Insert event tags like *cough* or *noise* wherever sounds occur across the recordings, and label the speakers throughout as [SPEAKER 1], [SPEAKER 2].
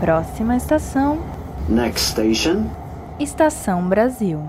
[SPEAKER 1] Próxima estação.
[SPEAKER 2] Next station.
[SPEAKER 1] Estação Brasil.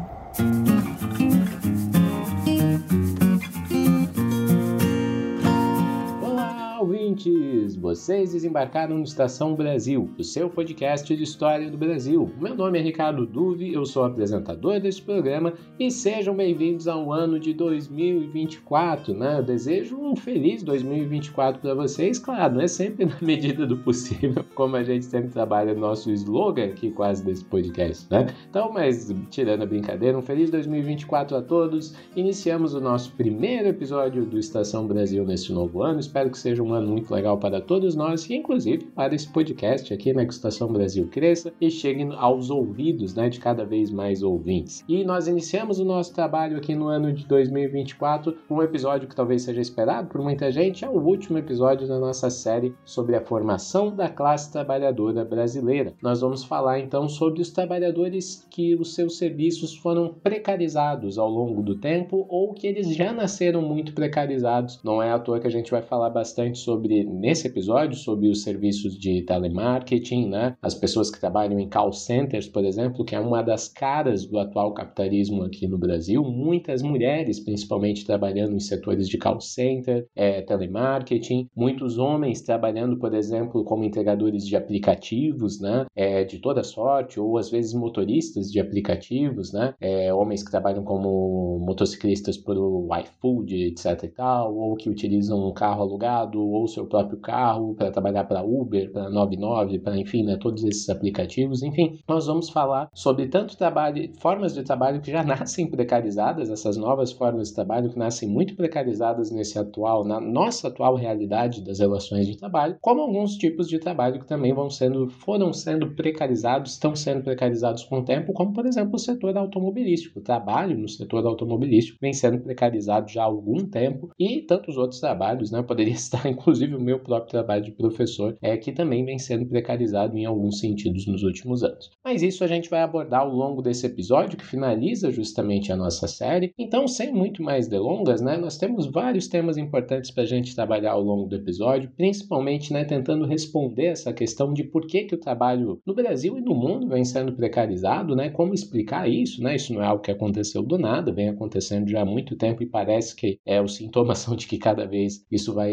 [SPEAKER 3] Ouvintes! Vocês desembarcaram no Estação Brasil, o seu podcast de história do Brasil. Meu nome é Ricardo Duve, eu sou apresentador deste programa e sejam bem-vindos ao ano de 2024, né? Eu desejo um feliz 2024 para vocês, claro, não é sempre *laughs* na medida do possível, como a gente sempre trabalha no nosso slogan aqui quase desse podcast, né? Então, mas tirando a brincadeira, um feliz 2024 a todos. Iniciamos o nosso primeiro episódio do Estação Brasil neste novo ano. Espero que seja um ano legal para todos nós e inclusive para esse podcast aqui na Estação Brasil cresça e chegue aos ouvidos né, de cada vez mais ouvintes. E nós iniciamos o nosso trabalho aqui no ano de 2024 com um episódio que talvez seja esperado por muita gente, é o último episódio da nossa série sobre a formação da classe trabalhadora brasileira. Nós vamos falar então sobre os trabalhadores que os seus serviços foram precarizados ao longo do tempo ou que eles já nasceram muito precarizados. Não é à toa que a gente vai falar bastante sobre nesse episódio sobre os serviços de telemarketing, né? As pessoas que trabalham em call centers, por exemplo, que é uma das caras do atual capitalismo aqui no Brasil. Muitas mulheres, principalmente trabalhando em setores de call center, é, telemarketing. Muitos homens trabalhando, por exemplo, como entregadores de aplicativos, né? É, de toda sorte, ou às vezes motoristas de aplicativos, né? É, homens que trabalham como motociclistas por iFood, etc e tal, ou que utilizam um carro alugado ou seu próprio carro para trabalhar para Uber, para 99, para enfim, né, todos esses aplicativos. Enfim, nós vamos falar sobre tanto trabalho, formas de trabalho que já *laughs* nascem precarizadas, essas novas formas de trabalho que nascem muito precarizadas nesse atual, na nossa atual realidade das relações de trabalho, como alguns tipos de trabalho que também vão sendo, foram sendo precarizados, estão sendo precarizados com o tempo, como por exemplo o setor automobilístico. O trabalho no setor automobilístico vem sendo precarizado já há algum tempo e tantos outros trabalhos, né? Poderia *laughs* estar inclusive o meu próprio trabalho de professor, é que também vem sendo precarizado em alguns sentidos nos últimos anos. Mas isso a gente vai abordar ao longo desse episódio que finaliza justamente a nossa série. Então, sem muito mais delongas, né, nós temos vários temas importantes para a gente trabalhar ao longo do episódio, principalmente né, tentando responder essa questão de por que, que o trabalho no Brasil e no mundo vem sendo precarizado, né, como explicar isso, né, isso não é algo que aconteceu do nada, vem acontecendo já há muito tempo e parece que é, os sintomas *laughs* são de que cada vez isso vai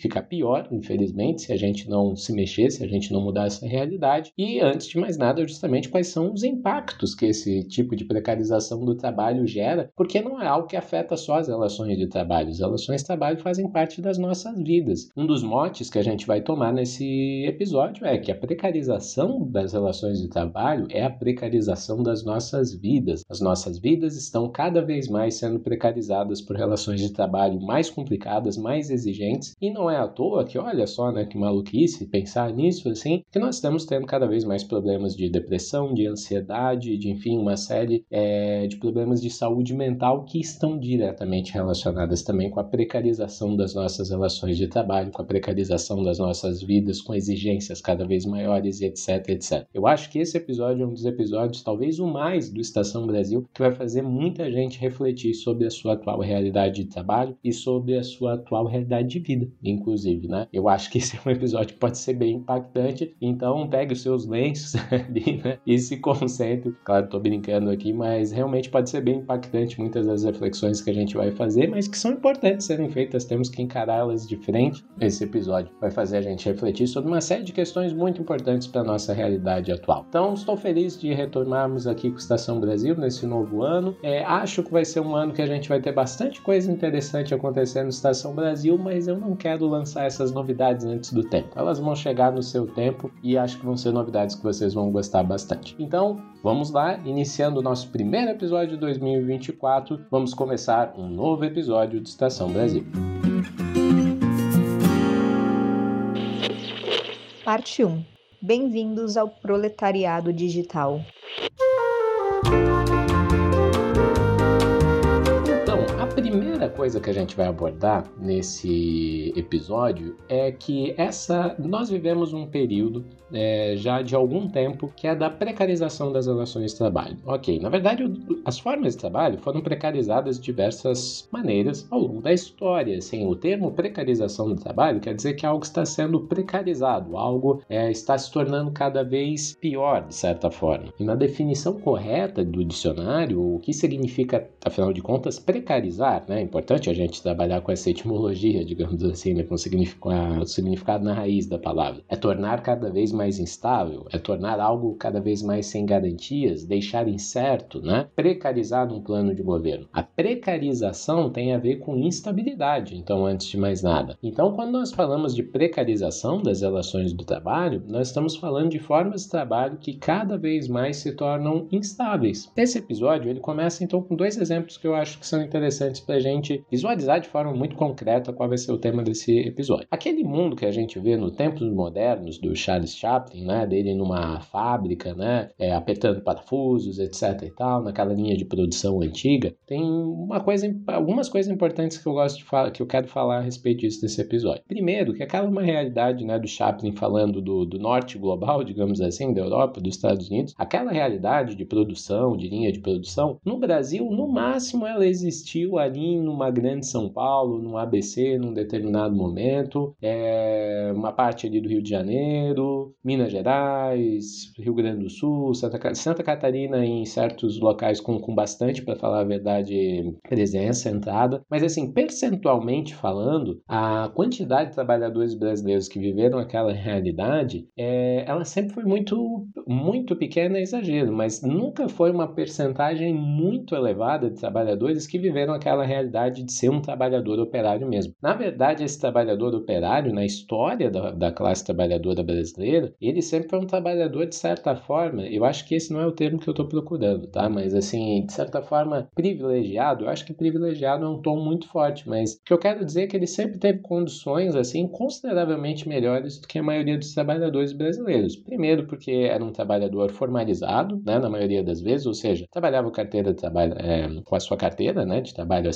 [SPEAKER 3] ficar pior, infelizmente, se a gente não se mexer, se a gente não mudar essa realidade. E antes de mais nada, justamente quais são os impactos que esse tipo de precarização do trabalho gera, porque não é algo que afeta só as relações de trabalho. As relações de trabalho fazem parte das nossas vidas. Um dos motes que a gente vai tomar nesse episódio é que a precarização das relações de trabalho é a precarização das nossas vidas. As nossas vidas estão cada vez mais sendo precarizadas por relações de trabalho mais complicadas, mais exigentes, e não é à toa que, olha só, né, que maluquice pensar nisso, assim, que nós estamos tendo cada vez mais problemas de depressão, de ansiedade, de, enfim, uma série é, de problemas de saúde mental que estão diretamente relacionadas também com a precarização das nossas relações de trabalho, com a precarização das nossas vidas, com exigências cada vez maiores, etc, etc. Eu acho que esse episódio é um dos episódios, talvez o mais, do Estação Brasil, que vai fazer muita gente refletir sobre a sua atual realidade de trabalho e sobre a sua atual realidade de vida, inclusive, né? Eu acho que esse é um episódio que pode ser bem impactante, então pegue os seus lenços *laughs* ali, né? E se concentre. Claro, tô brincando aqui, mas realmente pode ser bem impactante muitas das reflexões que a gente vai fazer, mas que são importantes serem feitas, temos que encará-las de frente. Esse episódio vai fazer a gente refletir sobre uma série de questões muito importantes para nossa realidade atual. Então, estou feliz de retornarmos aqui com Estação Brasil nesse novo ano. É, acho que vai ser um ano que a gente vai ter bastante coisa interessante acontecendo no Estação Brasil, mas eu não quero lançar essas novidades antes do tempo. Elas vão chegar no seu tempo e acho que vão ser novidades que vocês vão gostar bastante. Então, vamos lá, iniciando o nosso primeiro episódio de 2024, vamos começar um novo episódio de Estação Brasil.
[SPEAKER 1] Parte 1. Bem-vindos ao proletariado digital.
[SPEAKER 3] Coisa que a gente vai abordar nesse episódio é que essa nós vivemos um período é, já de algum tempo que é da precarização das relações de trabalho. Ok, na verdade as formas de trabalho foram precarizadas de diversas maneiras ao longo da história. Assim, o termo precarização do trabalho quer dizer que algo está sendo precarizado, algo é, está se tornando cada vez pior de certa forma. E na definição correta do dicionário, o que significa, afinal de contas, precarizar, né? Importante a gente trabalhar com essa etimologia, digamos assim, né? com o significado na raiz da palavra. É tornar cada vez mais instável, é tornar algo cada vez mais sem garantias, deixar incerto, né? Precarizar um plano de governo. A precarização tem a ver com instabilidade, então, antes de mais nada. Então, quando nós falamos de precarização das relações do trabalho, nós estamos falando de formas de trabalho que cada vez mais se tornam instáveis. Esse episódio ele começa então com dois exemplos que eu acho que são interessantes para a gente visualizar de forma muito concreta qual vai ser o tema desse episódio. Aquele mundo que a gente vê no Tempos Modernos do Charles Chaplin, né, dele numa fábrica, né, é, apertando parafusos, etc e tal, naquela linha de produção antiga, tem uma coisa, algumas coisas importantes que eu gosto de falar, que eu quero falar a respeito disso nesse episódio. Primeiro, que aquela uma realidade, né, do Chaplin falando do, do norte global, digamos assim, da Europa, dos Estados Unidos, aquela realidade de produção, de linha de produção, no Brasil, no máximo ela existiu ali numa grande São Paulo, no ABC, num determinado momento, é, uma parte ali do Rio de Janeiro, Minas Gerais, Rio Grande do Sul, Santa, Santa Catarina em certos locais com, com bastante, para falar a verdade, presença, entrada. Mas assim, percentualmente falando, a quantidade de trabalhadores brasileiros que viveram aquela *laughs* realidade, é, ela sempre foi muito, muito pequena, é exagero, mas nunca foi uma percentagem muito elevada de trabalhadores que viveram aquela realidade de ser um trabalhador operário mesmo. Na verdade, esse trabalhador operário, na história da, da classe trabalhadora brasileira, ele sempre foi um trabalhador de certa forma, eu acho que esse não é o termo que eu estou procurando, tá? Mas assim, de certa forma, privilegiado, eu acho que privilegiado é um tom muito forte, mas o que eu quero dizer é que ele sempre teve condições, assim, consideravelmente melhores do que a maioria dos trabalhadores brasileiros. Primeiro, porque era um trabalhador formalizado, né, na maioria das vezes, ou seja, trabalhava carteira de trabalho, é, com a sua carteira né, de trabalho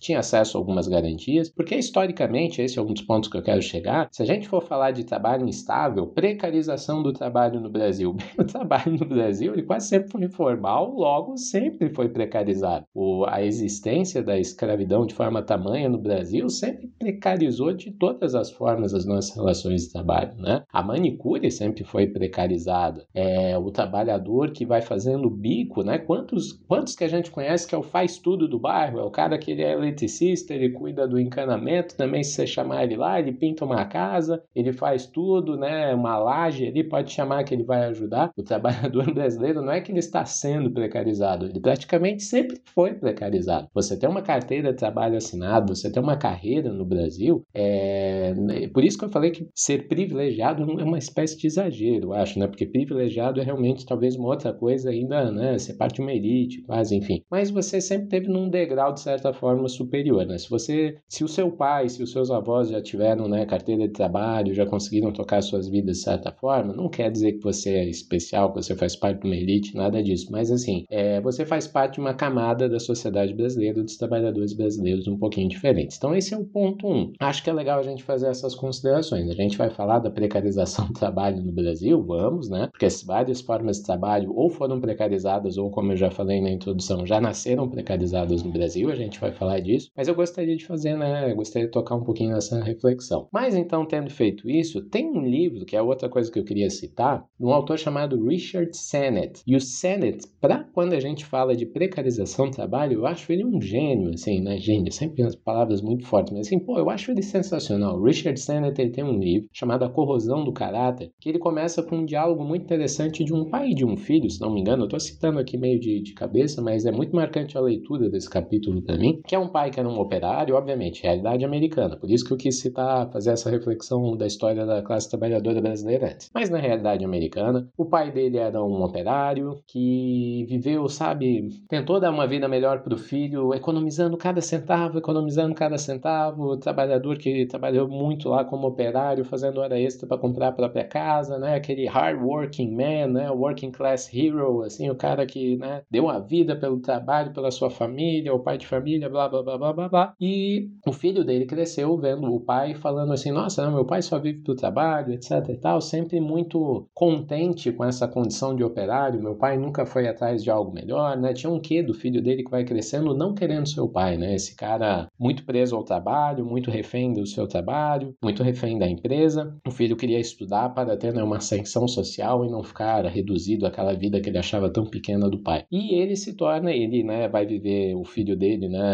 [SPEAKER 3] tinha acesso a algumas garantias, porque historicamente, esse é um dos pontos que eu quero chegar, se a gente for falar de trabalho instável, precarização do trabalho no Brasil, *laughs* o trabalho no Brasil ele quase sempre foi informal, logo sempre foi precarizado. O, a existência da escravidão de forma tamanha no Brasil sempre precarizou de todas as formas as nossas relações de trabalho. Né? A manicure sempre foi precarizada. É, o trabalhador que vai fazendo bico, né? Quantos, quantos que a gente conhece que é o faz tudo do bairro? É o cara que ele é eletricista, ele cuida do encanamento, também se você chamar ele lá, ele pinta uma casa, ele faz tudo, né? Uma laje ali, pode chamar que ele vai ajudar. O *laughs* trabalhador brasileiro não é que ele está sendo precarizado, ele praticamente sempre foi precarizado. Você tem uma carteira de trabalho assinado, você tem uma carreira no Brasil, é... por isso que eu falei que ser privilegiado é uma espécie de exagero, eu acho, né? Porque privilegiado é realmente talvez uma outra coisa ainda, né? Ser parte de uma elite, quase, enfim. Mas você sempre teve num degrau, de certa forma, superior, né? Se você, se o seu pai, se os seus avós já tiveram, né, carteira de trabalho, já conseguiram tocar suas vidas de certa forma, não quer dizer que você é especial, que você faz parte de uma elite, nada disso. Mas, assim, é, você faz parte de uma camada da sociedade brasileira, dos trabalhadores brasileiros um pouquinho diferentes. Então, esse é o ponto um. Acho que é legal a gente fazer essas considerações. A gente vai falar da precarização *laughs* do trabalho no Brasil, vamos, né? Porque várias formas de trabalho ou foram precarizadas, ou como eu já falei na introdução, já nasceram precarizadas no Brasil, a gente vai falar disso, mas eu gostaria de fazer, né? Eu gostaria de tocar um pouquinho nessa reflexão. Mas então, tendo feito isso, tem um livro, que é outra coisa que eu queria citar, de um autor chamado Richard Sennett. E o Sennett, para quando a gente fala de precarização do trabalho, eu acho ele um gênio, assim, né? Gênio, sempre as palavras muito fortes, mas assim, pô, eu acho ele sensacional. Richard Sennett, ele tem um livro chamado A Corrosão do Caráter, que ele começa com um diálogo muito interessante de um pai e de um filho, se não me engano, eu estou citando aqui meio de, de, cabeça, mas é muito marcante a leitura desse capítulo para mim, que é um pai que era um operário, obviamente, realidade americana, por isso que eu quis citar, fazer essa reflexão da história da classe trabalhadora brasileira antes. Mas na realidade americana, o pai dele era um operário que viveu, sabe, tentou dar uma vida melhor para o filho, economizando cada centavo, economizando cada centavo, o trabalhador que trabalhou muito lá como operário, fazendo hora extra para comprar a própria casa, né, aquele hard working man, né, working class hero, assim, o cara que, né, deu a vida pelo trabalho, pela sua família, o pai de família família, blá, blá, blá, blá, blá, blá. E o filho dele cresceu vendo o pai falando assim, nossa, não, meu pai só vive do trabalho, etc e tal, sempre muito contente com essa condição de operário, meu pai nunca foi atrás de algo melhor, né? Tinha um quê do filho dele que vai crescendo não querendo seu pai, né? Esse cara muito preso ao trabalho, muito refém do seu trabalho, muito refém da empresa. O filho queria estudar para ter né, uma ascensão social e não ficar reduzido àquela vida que ele achava tão pequena do pai. E ele se torna, ele né, vai viver, o filho dele né,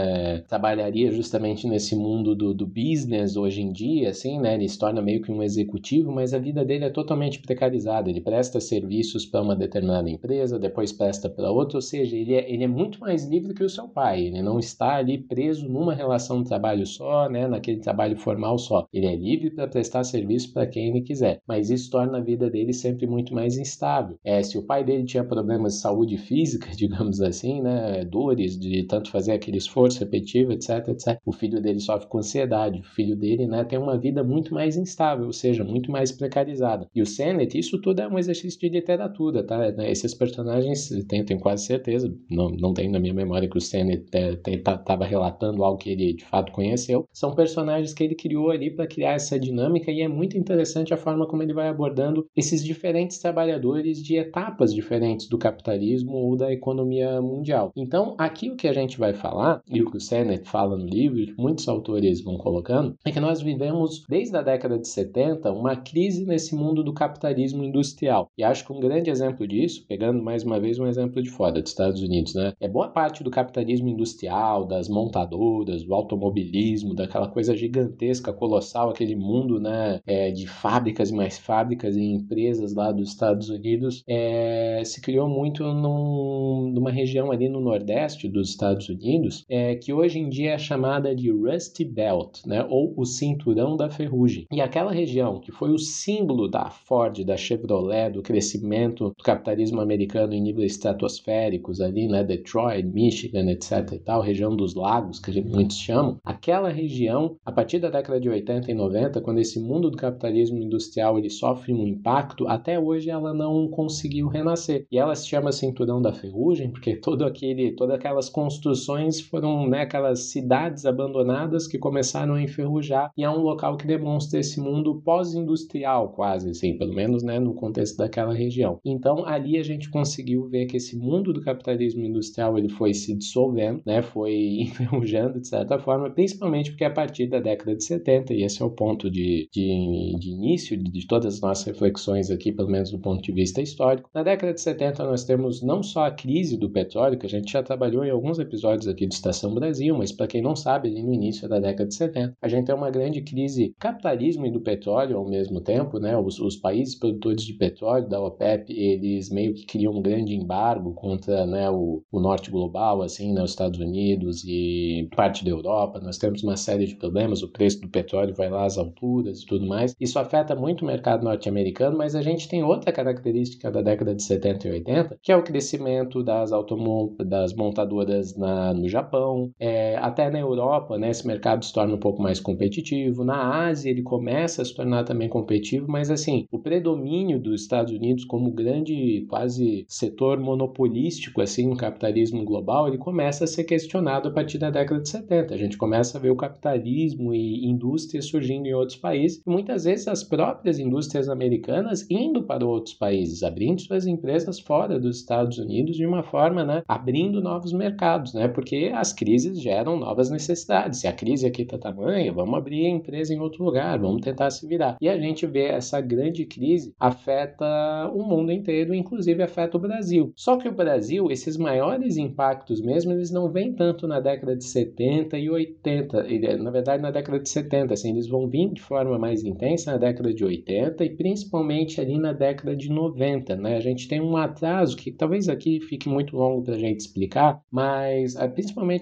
[SPEAKER 3] trabalharia justamente nesse mundo do, do business hoje em dia, assim, né? Ele se torna meio que um executivo, mas a vida dele é totalmente precarizada. Ele presta serviços para uma determinada empresa, depois presta para outra, ou seja, ele é, ele é muito mais livre que o seu pai. Ele não está ali preso numa relação de trabalho só, né? Naquele trabalho formal só. Ele é livre para prestar serviço para quem ele quiser, mas isso torna a vida dele sempre muito mais instável. É, se o pai dele tinha problemas de saúde física, *laughs* digamos assim, né, dores de tanto fazer aquele esforço repetitivo, etc, etc, o filho dele sofre com ansiedade, o filho dele, né, tem uma vida muito mais instável, ou seja, muito mais precarizada. E o Sennett, isso tudo é um exercício de literatura, tá? Né, esses personagens, tenho, tenho quase certeza, não, não tenho na minha memória que o Sennett estava relatando algo que ele de fato conheceu, são personagens que ele criou ali para criar essa dinâmica e é muito interessante a forma como ele vai abordando esses diferentes trabalhadores de etapas diferentes do capitalismo ou da economia mundial. Então, aqui o que a gente vai falar, e o que o Sennett fala no livro, e muitos autores vão colocando, é que nós vivemos desde a década de 70 uma crise nesse mundo do capitalismo industrial. E acho que um grande exemplo disso, pegando mais uma vez um exemplo de fora, dos Estados Unidos, né? É boa parte do capitalismo industrial, das montadoras, do automobilismo, daquela coisa gigantesca, colossal, aquele mundo, né, é, de fábricas e mais fábricas e empresas lá dos Estados Unidos, é, se criou muito num, numa região ali no nordeste dos Estados Unidos, é, que hoje em dia é chamada de Rusty Belt, né, ou o cinturão da ferrugem. E aquela região que foi o símbolo da Ford, da Chevrolet, do crescimento do capitalismo americano em níveis estratosféricos ali, né, Detroit, Michigan, etc e tal, região dos lagos, que muitos chamam, aquela região, a partir da década de 80 e 90, quando esse mundo do capitalismo industrial ele sofre um impacto, até hoje ela não conseguiu renascer. E ela se chama Cinturão da Ferrugem, porque todo aquele, todas aquelas construções foram né, aquelas cidades abandonadas que começaram a enferrujar, e é um local que demonstra esse mundo pós-industrial, quase assim, pelo menos né, no contexto daquela região. Então ali a gente conseguiu ver que esse mundo do capitalismo industrial ele foi se dissolvendo, né, foi *laughs* enferrujando de certa forma, principalmente porque a partir da década de 70, e esse é o ponto de, de, de início de, de todas as nossas reflexões aqui, pelo menos do ponto de vista histórico, na década de 70 nós temos não só a crise do petróleo, que a gente já trabalhou em alguns episódios aqui de Estação Brasil, mas para quem não sabe, no início da década de 70, a gente tem uma grande crise capitalismo e do petróleo ao mesmo tempo, né? Os, os países produtores de petróleo da OPEP, eles meio que criam um grande embargo contra né, o, o norte global, assim, né, os Estados Unidos e parte da Europa. Nós temos uma série de problemas, o preço do petróleo vai lá às alturas e tudo mais. Isso afeta muito o mercado norte-americano, mas a gente tem outra característica da década de 70 e 80, que é o crescimento das, automon das montadoras na, no Japão, é, até na Europa, né, esse mercado se torna um pouco mais competitivo. Na Ásia ele começa a se tornar também competitivo, mas assim, o predomínio dos Estados Unidos como grande quase setor monopolístico assim no capitalismo global, ele começa a ser questionado a partir da década de 70. A gente começa a ver o capitalismo e indústrias surgindo em outros países, e muitas vezes as próprias indústrias americanas indo para outros países, abrindo suas empresas fora dos Estados Unidos de uma forma, né, abrindo novos mercados, né, porque as crises geram novas necessidades. Se a crise aqui está tamanha, vamos abrir a empresa em outro lugar, vamos tentar se virar. E a gente vê essa grande crise afeta o mundo inteiro, inclusive afeta o Brasil. Só que o Brasil, esses maiores impactos mesmo, eles não vêm tanto na década de 70 e 80, na verdade na década de 70, assim, eles vão vir de forma mais intensa na década de 80 e principalmente ali na década de 90, né? A gente tem um atraso que talvez aqui fique muito longo para a gente explicar, mas ah,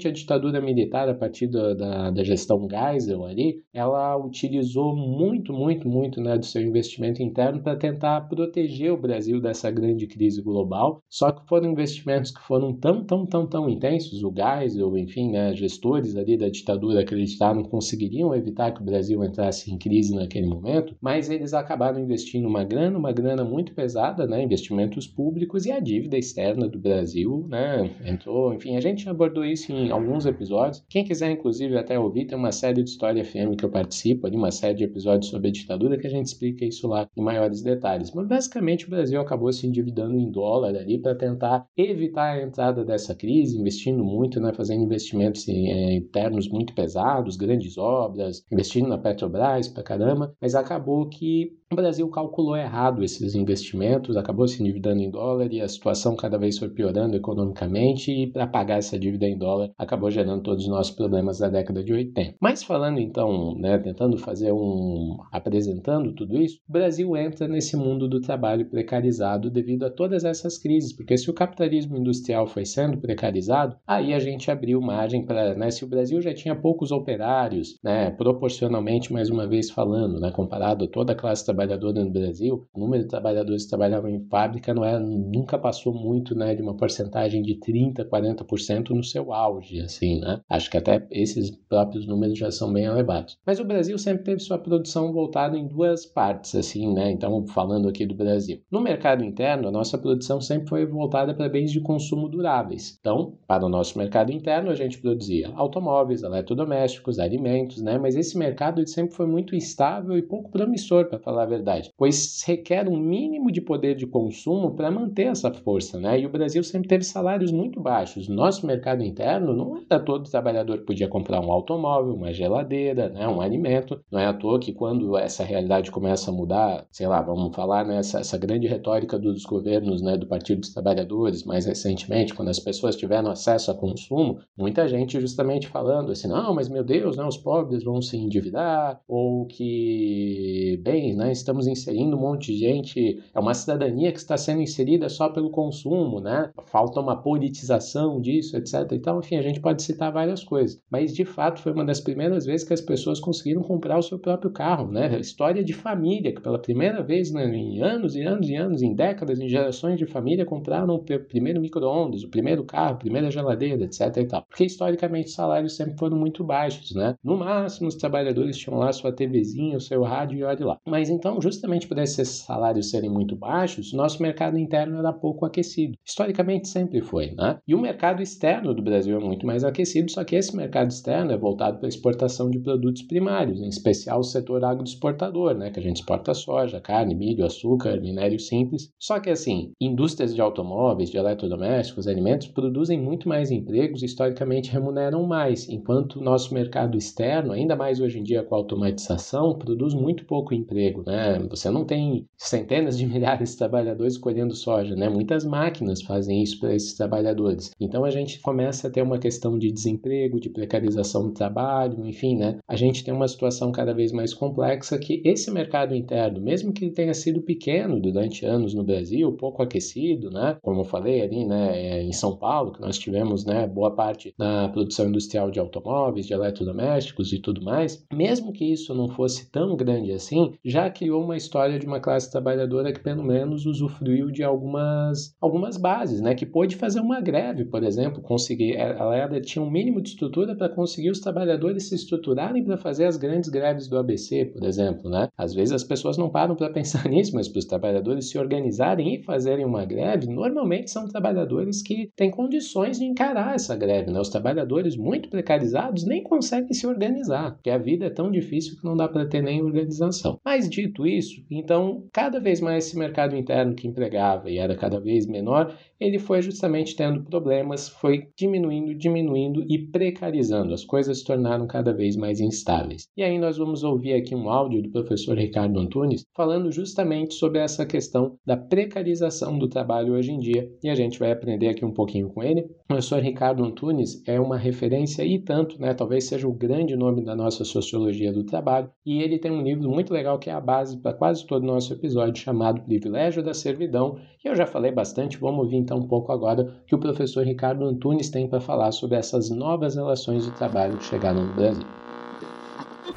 [SPEAKER 3] principalmente a ditadura militar a partir da, da, da gestão Geisel ali, ela utilizou muito, muito, muito né, do seu investimento interno para tentar proteger o Brasil dessa grande crise global. Só que foram investimentos que foram tão, tão, tão, tão intensos. O Geisel, enfim, né, gestores ali da ditadura acreditaram que conseguiriam evitar que o Brasil entrasse em crise naquele momento, mas eles acabaram investindo uma grana, uma grana muito pesada, né, investimentos públicos e a dívida externa do Brasil, né, entrou, enfim, a gente abordou isso em alguns episódios. Quem quiser, inclusive, até ouvir, tem uma série de História FM que eu participo, ali, uma série de episódios sobre a ditadura, que a gente explica isso lá em maiores detalhes. Mas basicamente o Brasil acabou se endividando em dólar ali para tentar evitar a entrada dessa crise, investindo muito, né, fazendo investimentos internos muito pesados, grandes obras, investindo na Petrobras pra caramba, mas acabou que o Brasil calculou errado esses investimentos, acabou se endividando em dólar e a situação cada vez foi piorando economicamente e para pagar essa dívida em dólar acabou gerando todos os nossos problemas da década de 80. Mas falando então, né, tentando fazer um apresentando tudo isso, o Brasil entra nesse mundo do trabalho precarizado devido a todas essas crises, porque se o capitalismo industrial foi sendo precarizado, aí a gente abriu margem para, né, se o Brasil já tinha poucos operários, né, proporcionalmente mais uma vez falando, né, comparado a toda a classe trabalhadora trabalhadora no Brasil, o número de trabalhadores que trabalhavam em fábrica não é, nunca passou muito né, de uma porcentagem de 30%, 40% no seu auge, assim, né? Acho que até esses próprios números já são bem elevados. Mas o Brasil sempre teve sua produção voltada em duas partes, assim, né? Então, falando aqui do Brasil. No mercado interno, a nossa produção sempre foi voltada para bens de consumo duráveis. Então, para o nosso mercado interno, a gente produzia automóveis, eletrodomésticos, alimentos, né? Mas esse mercado sempre foi muito instável e pouco promissor, para falar verdade, pois requer um mínimo de poder de consumo para manter essa força, né? E o Brasil sempre teve salários muito baixos. Nosso mercado interno não era todo trabalhador que podia comprar um automóvel, uma geladeira, né? um alimento. Não é à toa que quando essa realidade começa a mudar, sei lá, vamos falar nessa né, essa grande retórica dos governos, né, do Partido dos Trabalhadores, mais recentemente, quando as pessoas tiveram acesso a consumo, muita gente justamente falando assim, não, mas meu Deus, né, os pobres vão se endividar, ou que, bem, né, estamos inserindo um monte de gente, é uma cidadania que está sendo inserida só pelo consumo, né? Falta uma politização disso, etc. Então, enfim, a gente pode citar várias coisas. Mas, de fato, foi uma das primeiras vezes que as pessoas conseguiram comprar o seu próprio carro, né? História de família, que pela primeira vez né, em anos e anos e anos, em décadas, em gerações de família, compraram o primeiro micro-ondas, o primeiro carro, a primeira geladeira, etc. E tal. Porque, historicamente, os salários sempre foram muito baixos, né? No máximo, os trabalhadores tinham lá sua TVzinha, o seu rádio e olhe lá. Mas, então, então, justamente por esses salários serem muito baixos, nosso mercado interno era pouco aquecido. Historicamente sempre foi, né? E o mercado externo do Brasil é muito mais aquecido, só que esse mercado externo é voltado para a exportação de produtos primários, em especial o setor agroexportador, né? Que a gente exporta soja, carne, milho, açúcar, minério simples. Só que assim, indústrias de automóveis, de eletrodomésticos, alimentos produzem muito mais empregos e historicamente remuneram mais, enquanto o nosso mercado externo, ainda mais hoje em dia com a automatização, produz muito pouco emprego, né? Você não tem centenas de *laughs* milhares de trabalhadores colhendo soja, né? Muitas máquinas fazem isso para esses trabalhadores. Então a gente começa a ter uma questão de desemprego, de precarização do trabalho, enfim, né? A gente tem uma situação cada vez mais complexa que esse mercado interno, mesmo que ele tenha sido pequeno durante anos no Brasil, pouco aquecido, né? Como eu falei ali, né, é, em São Paulo, que nós tivemos, né, boa parte da produção industrial de automóveis, de eletrodomésticos e tudo mais, mesmo que isso não fosse tão grande assim, já que criou uma história de uma classe trabalhadora que pelo menos usufruiu de algumas, algumas bases, né? Que pôde fazer uma greve, por exemplo, conseguir, ela era, tinha um mínimo de estrutura para conseguir os trabalhadores se estruturarem para fazer as grandes greves do ABC, por exemplo, né? Às vezes as pessoas não param para pensar *laughs* nisso, mas para os trabalhadores se organizarem e fazerem uma greve, normalmente são trabalhadores que têm condições de encarar essa greve, né? Os trabalhadores muito precarizados nem conseguem se organizar, porque a vida é tão difícil que não dá para ter nem organização. Mas dito isso, então cada vez mais esse mercado interno que empregava e era cada vez menor, ele foi justamente tendo problemas, foi diminuindo, diminuindo e precarizando. As coisas se tornaram cada vez mais instáveis. E aí nós vamos ouvir aqui um áudio do professor Ricardo Antunes falando justamente sobre essa questão da precarização do trabalho hoje em dia. E a gente vai aprender aqui um pouquinho com ele. O professor Ricardo Antunes é uma referência e tanto, né? Talvez seja o grande nome da nossa sociologia do trabalho. E ele tem um livro muito legal que é a base para quase todo o nosso episódio chamado Privilégio da Servidão. E eu já falei bastante, vamos ouvir então um pouco agora que o professor Ricardo Antunes tem para falar sobre essas novas relações de trabalho que chegaram no Brasil.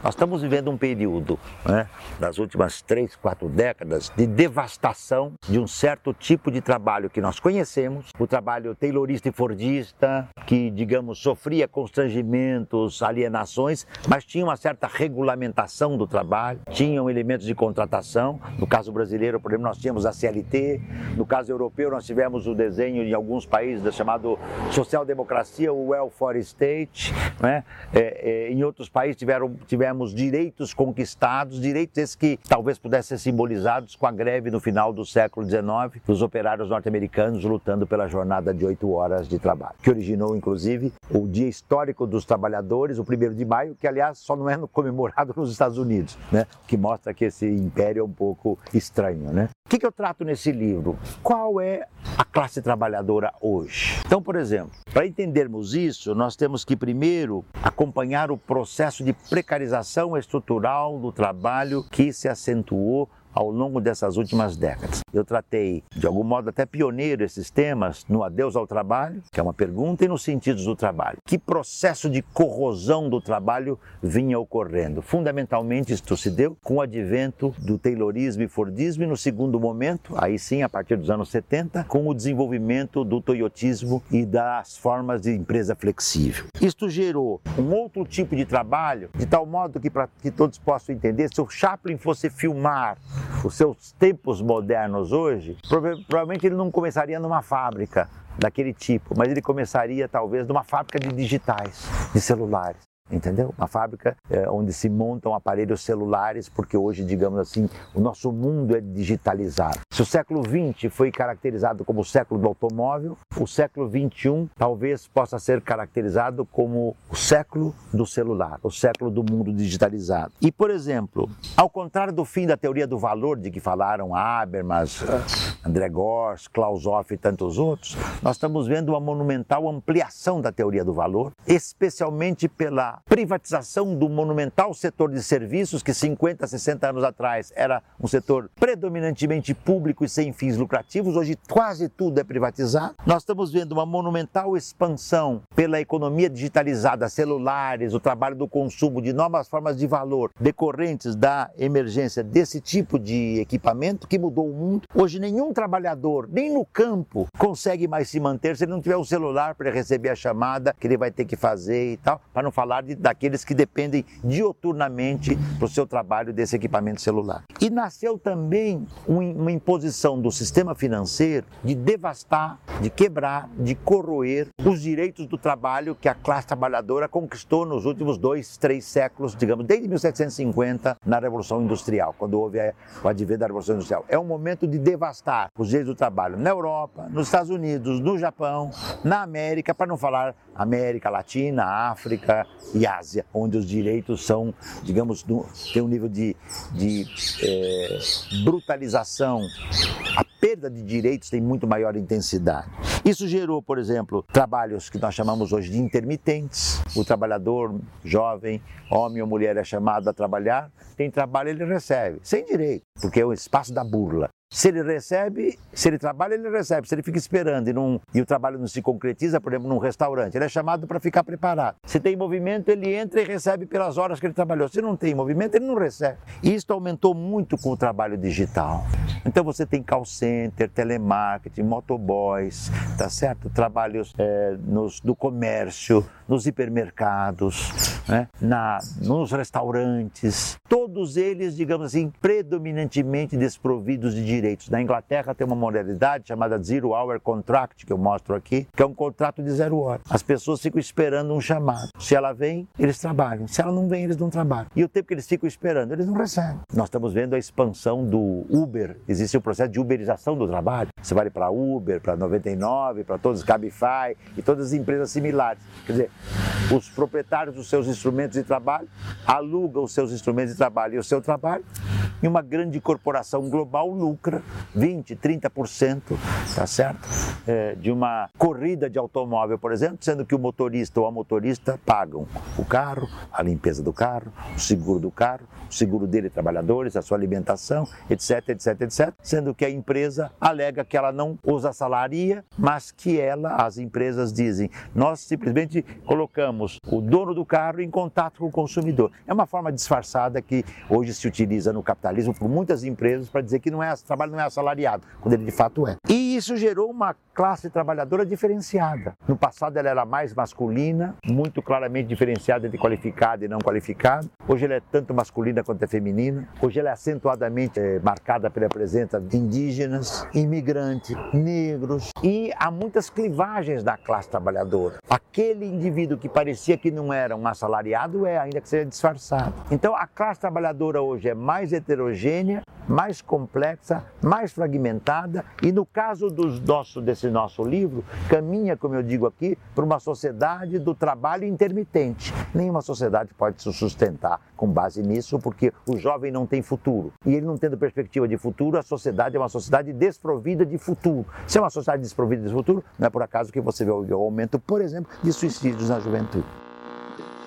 [SPEAKER 4] Nós estamos vivendo um período, né, das últimas três, quatro décadas, de devastação de um certo tipo de trabalho que nós conhecemos, o trabalho taylorista e fordista, que, digamos, sofria constrangimentos, alienações, mas tinha uma certa regulamentação do trabalho, tinham elementos de contratação. No caso brasileiro, por exemplo, nós tínhamos a CLT, no caso europeu, nós tivemos o desenho em alguns países chamado social-democracia, o welfare state, né? É, é, em outros países tiveram, tivemos direitos conquistados, direitos esses que talvez pudessem ser simbolizados com a greve no final do século XIX dos operários norte-americanos lutando pela jornada de oito horas de trabalho, que originou inclusive o Dia Histórico dos Trabalhadores, o primeiro de maio, que aliás só não é comemorado nos Estados Unidos, né? O que mostra que esse império é um pouco estranho, né? O que eu trato nesse livro? Qual é a classe trabalhadora hoje? Então, por exemplo, para entendermos isso, nós temos que primeiro acompanhar o processo de precarização estrutural do trabalho que se acentuou ao longo dessas últimas décadas. Eu tratei, de algum modo até pioneiro, esses temas no Adeus ao Trabalho, que é uma pergunta, e nos sentidos do trabalho. Que processo de corrosão do trabalho vinha ocorrendo? Fundamentalmente, isto se deu com o advento do Taylorismo e Fordismo, e no segundo momento, aí sim, a partir dos anos 70, com o desenvolvimento do Toyotismo e das formas de empresa flexível. Isto gerou um outro tipo de trabalho, de tal modo que, para que todos possam entender, se o Chaplin fosse filmar os seus tempos modernos hoje, provavelmente ele não começaria numa fábrica daquele tipo, mas ele começaria talvez numa fábrica de digitais, de celulares entendeu? Uma fábrica é, onde se montam aparelhos celulares, porque hoje, digamos assim, o nosso mundo é digitalizado. Se o século XX foi caracterizado como o século do automóvel, o século XXI talvez possa ser caracterizado como o século do celular, o século do mundo digitalizado. E, por exemplo, ao contrário do fim da teoria do valor de que falaram Habermas, André Gors, Klaus Hoff e tantos outros, nós estamos vendo uma monumental ampliação da teoria do valor, especialmente pela privatização do monumental setor de serviços, que 50, 60 anos atrás era um setor predominantemente público e sem fins lucrativos, hoje quase tudo é privatizado. Nós estamos vendo uma monumental expansão pela economia digitalizada, celulares, o trabalho do consumo de novas formas de valor decorrentes da emergência desse tipo de equipamento que mudou o mundo. Hoje nenhum trabalhador, nem no campo, consegue mais se manter se ele não tiver um celular para receber a chamada que ele vai ter que fazer e tal, para não falar daqueles que dependem dioturnamente para o seu trabalho desse equipamento celular. E nasceu também uma imposição do sistema financeiro de devastar, de quebrar, de corroer os direitos do trabalho que a classe trabalhadora conquistou nos últimos dois, três séculos, digamos, desde 1750, na Revolução Industrial, quando houve o advento da Revolução Industrial. É um momento de devastar os direitos do trabalho na Europa, nos Estados Unidos, no Japão, na América, para não falar América Latina, África, e Ásia, onde os direitos são, digamos, tem um nível de, de é, brutalização. A perda de direitos tem muito maior intensidade. Isso gerou, por exemplo, trabalhos que nós chamamos hoje de intermitentes. O trabalhador jovem, homem ou mulher, é chamado a trabalhar, tem trabalho, ele recebe, sem direito, porque é o espaço da burla. Se ele recebe, se ele trabalha, ele recebe. Se ele fica esperando e, não, e o trabalho não se concretiza, por exemplo, num restaurante, ele é chamado para ficar preparado. Se tem movimento, ele entra e recebe pelas horas que ele trabalhou. Se não tem movimento, ele não recebe. E isso aumentou muito com o trabalho digital. Então você tem call center, telemarketing, motoboys, tá certo? Trabalhos é, nos, do comércio, nos hipermercados, né? Na, nos restaurantes. Todos eles, digamos assim, predominantemente desprovidos de direitos. Na Inglaterra tem uma modalidade chamada Zero Hour Contract, que eu mostro aqui, que é um contrato de zero hora. As pessoas ficam esperando um chamado. Se ela vem, eles trabalham. Se ela não vem, eles não trabalham. E o tempo que eles ficam esperando, eles não recebem. Nós estamos vendo a expansão do Uber. Existe o um processo de uberização do trabalho. Você vai para Uber, para 99, para todos os Cabify e todas as empresas similares. Quer dizer, os proprietários dos seus instrumentos de trabalho alugam os seus instrumentos de trabalho e o seu trabalho e uma grande corporação global lucra 20, 30%, tá certo? É, de uma corrida de automóvel, por exemplo, sendo que o motorista ou a motorista pagam o carro, a limpeza do carro, o seguro do carro, o seguro dele, trabalhadores, a sua alimentação, etc, etc, etc, sendo que a empresa alega que ela não os assalaria, mas que ela, as empresas dizem, nós simplesmente colocamos o dono do carro em contato com o consumidor. É uma forma disfarçada que hoje se utiliza no capitalismo por muitas empresas para dizer que não é, trabalho não é assalariado, quando ele de fato é. E isso gerou uma classe trabalhadora diferenciada. No passado ela era mais masculina, muito claramente diferenciada entre qualificada e não qualificada. Hoje ela é tanto masculina quanto é feminina. Hoje ela é acentuadamente é, marcada pela presença de indígenas, imigrantes, negros e há muitas clivagens da classe trabalhadora. Aquele indivíduo que parecia que não era um assalariado é ainda que seja disfarçado. Então a classe trabalhadora hoje é mais heterogênea, mais complexa, mais fragmentada e no caso dos nossos, desse nosso livro, caminha, como eu digo aqui, para uma sociedade do trabalho intermitente. Nenhuma sociedade pode se sustentar com base nisso, porque o jovem não tem futuro. E ele não tendo perspectiva de futuro, a sociedade é uma sociedade desprovida de futuro. Se é uma sociedade desprovida de futuro, não é por acaso que você vê o aumento, por exemplo, de suicídios na juventude.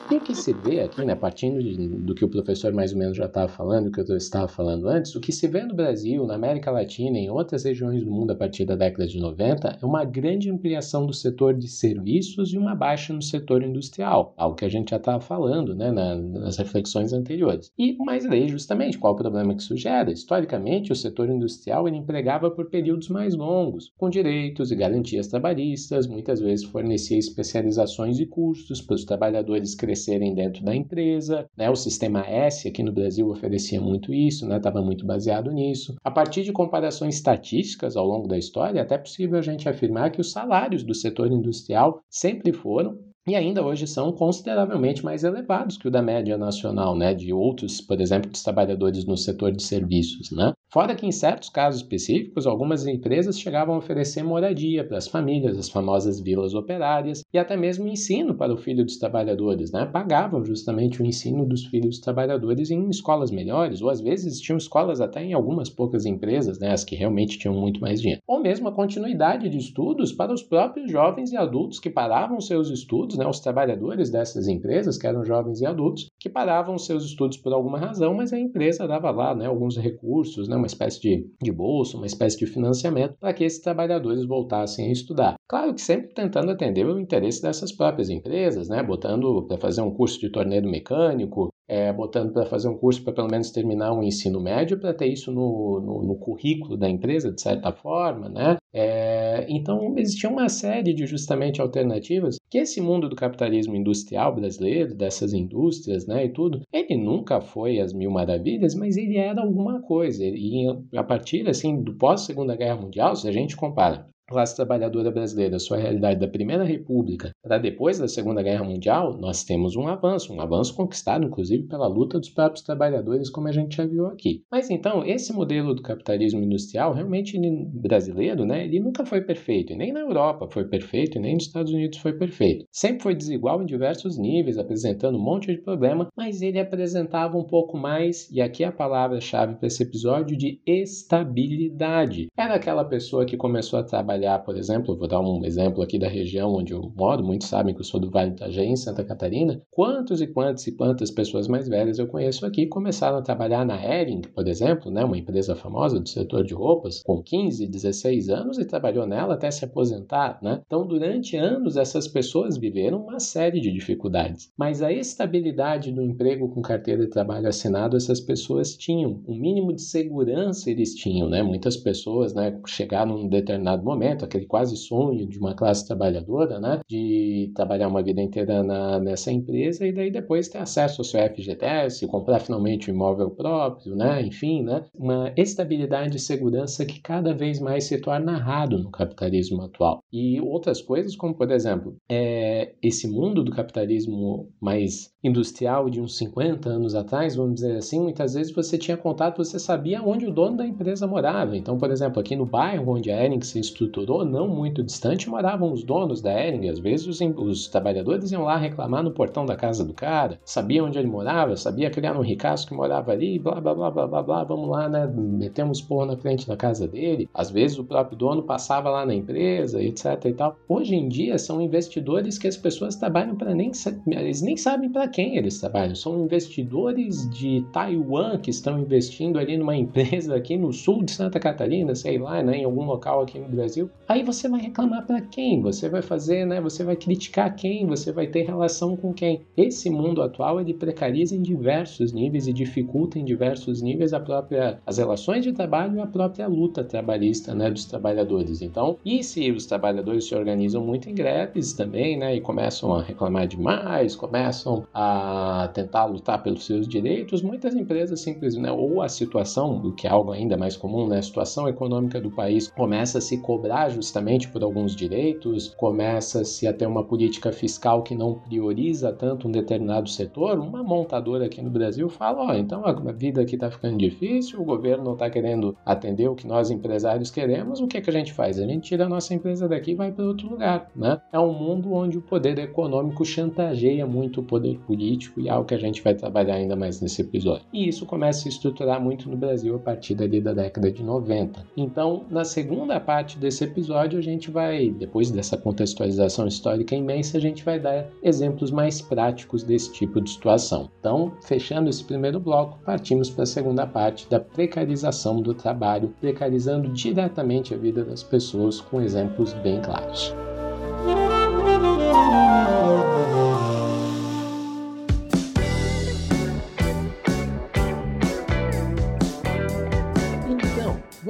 [SPEAKER 3] O que se vê aqui, né, partindo de, do que o professor mais ou menos já estava falando, o que eu estava falando antes, o que se vê no Brasil, na América Latina e em outras regiões do mundo a partir da década de 90 é uma grande ampliação do setor de serviços e uma baixa no setor industrial, algo que a gente já estava falando né, na, nas reflexões anteriores. E mais aí, justamente, qual o problema que isso gera? Historicamente, o setor industrial ele empregava por períodos mais longos, com direitos e garantias trabalhistas, muitas vezes fornecia especializações e cursos para os trabalhadores crescerem crescerem dentro da empresa. Né? O sistema S aqui no Brasil oferecia muito isso, estava né? muito baseado nisso. A partir de comparações estatísticas ao longo da história, é até possível a gente afirmar que os salários do setor industrial sempre foram e ainda hoje são consideravelmente mais elevados que o da média nacional, né, de outros, por exemplo, dos trabalhadores no setor de serviços, né? Fora que em certos casos específicos, algumas empresas chegavam a oferecer moradia para as famílias, as famosas vilas operárias, e até mesmo ensino para o filho dos trabalhadores, né? Pagavam justamente o ensino dos filhos dos trabalhadores em escolas melhores, ou às vezes tinham escolas até em algumas poucas empresas, né, as que realmente tinham muito mais dinheiro. Ou mesmo a continuidade de estudos para os próprios jovens e adultos que paravam seus estudos, né, os trabalhadores dessas empresas, que eram jovens e adultos, que paravam seus estudos por alguma razão, mas a empresa dava lá, né, alguns recursos, né, uma espécie de, de bolsa, uma espécie de financiamento para que esses trabalhadores voltassem a estudar. Claro que sempre tentando atender o interesse dessas próprias empresas, né? botando para fazer um curso de torneiro mecânico, é, botando para fazer um curso para pelo menos terminar um ensino médio, para ter isso no, no, no, currículo da empresa, de certa forma, né? É, então, existia uma série de justamente alternativas que esse mundo do capitalismo industrial brasileiro, dessas indústrias, né, e tudo, ele nunca foi as mil maravilhas, mas ele era alguma coisa. E a partir, assim, do pós-segunda guerra mundial, se a gente compara classe trabalhadora brasileira, sua realidade da Primeira República para depois da Segunda Guerra Mundial, nós temos um avanço, um avanço conquistado inclusive pela luta dos próprios trabalhadores, como a gente já viu aqui. Mas então, esse modelo do capitalismo industrial, realmente brasileiro, né, ele nunca foi perfeito, e nem na Europa foi perfeito, e nem nos Estados Unidos foi perfeito. Sempre foi desigual em diversos níveis, apresentando um monte de problema, mas ele apresentava um pouco mais, e aqui é a palavra-chave para esse episódio, de estabilidade. Era aquela pessoa que começou a trabalhar trabalhar, por exemplo, vou dar um exemplo aqui da região onde eu moro, muitos sabem que eu sou do Vale do Itajaí, em Santa Catarina. Quantos e quantas e quantas pessoas mais velhas eu conheço aqui começaram a trabalhar na Hering, por exemplo, né, uma empresa famosa do setor de roupas, com 15, 16 anos e trabalhou nela até se aposentar, né? Então, durante anos, essas pessoas viveram uma série de dificuldades. Mas a estabilidade do emprego com carteira de trabalho assinado, essas pessoas tinham. Um mínimo de segurança eles tinham, né? Muitas pessoas, né, chegaram num determinado momento aquele quase sonho de uma classe trabalhadora, né, de trabalhar uma vida inteira na, nessa empresa e daí depois ter acesso ao seu FGTS, comprar finalmente um imóvel próprio, né, enfim, né, uma estabilidade e segurança que cada vez mais se torna raro no capitalismo atual. E outras coisas, como por exemplo, é, esse mundo do capitalismo mais industrial de uns 50 anos atrás, vamos dizer assim, muitas vezes você tinha contato, você sabia onde o dono da empresa morava. Então, por exemplo, aqui no bairro onde a Ering se estruturou, ou não muito distante moravam os donos da Ering. Às vezes os, os, trabalhadores iam lá reclamar no portão da casa do cara, sabiam onde ele morava, sabia que ele era um ricaço que morava ali, blá blá blá blá blá blá, vamos lá, né? Metemos porra na frente da casa dele. Às vezes o próprio dono passava lá na empresa, etc e tal. Hoje em dia são investidores que as pessoas trabalham para nem eles nem sabem para quem eles trabalham. São investidores de Taiwan que estão investindo ali numa *laughs* empresa aqui no sul de Santa Catarina, sei lá, né, em algum local aqui no Brasil. Aí você vai reclamar para quem? Você vai fazer, né? Você vai criticar quem? Você vai ter relação com quem? Esse mundo atual ele precariza em diversos níveis e dificulta em diversos níveis a própria as relações de trabalho e a própria luta trabalhista, né, dos trabalhadores. Então, e se os trabalhadores se organizam muito em greves também, né, e começam a reclamar demais, começam a tentar lutar pelos seus direitos, muitas empresas simplesmente, né, ou a situação, o que é algo ainda mais comum, né, a situação econômica do país começa a se cobrar justamente por alguns direitos, começa-se a ter uma política fiscal que não prioriza tanto um determinado setor, uma montadora aqui no Brasil fala, ó, oh, então a vida aqui está ficando difícil, o governo não está querendo atender o que nós empresários queremos, o que, é que a gente faz? A gente tira a nossa empresa daqui e vai para outro lugar, né? É um mundo onde o poder econômico chantageia muito o poder político e é algo que a gente vai trabalhar ainda mais nesse episódio. E isso começa a se estruturar muito no Brasil a partir da década de 90. Então, na segunda parte desse episódio, a gente vai, depois dessa contextualização histórica imensa, a gente vai dar exemplos mais práticos desse tipo de situação. Então, fechando esse primeiro bloco, partimos para a segunda parte da precarização do trabalho, precarizando diretamente a vida das pessoas com exemplos bem claros.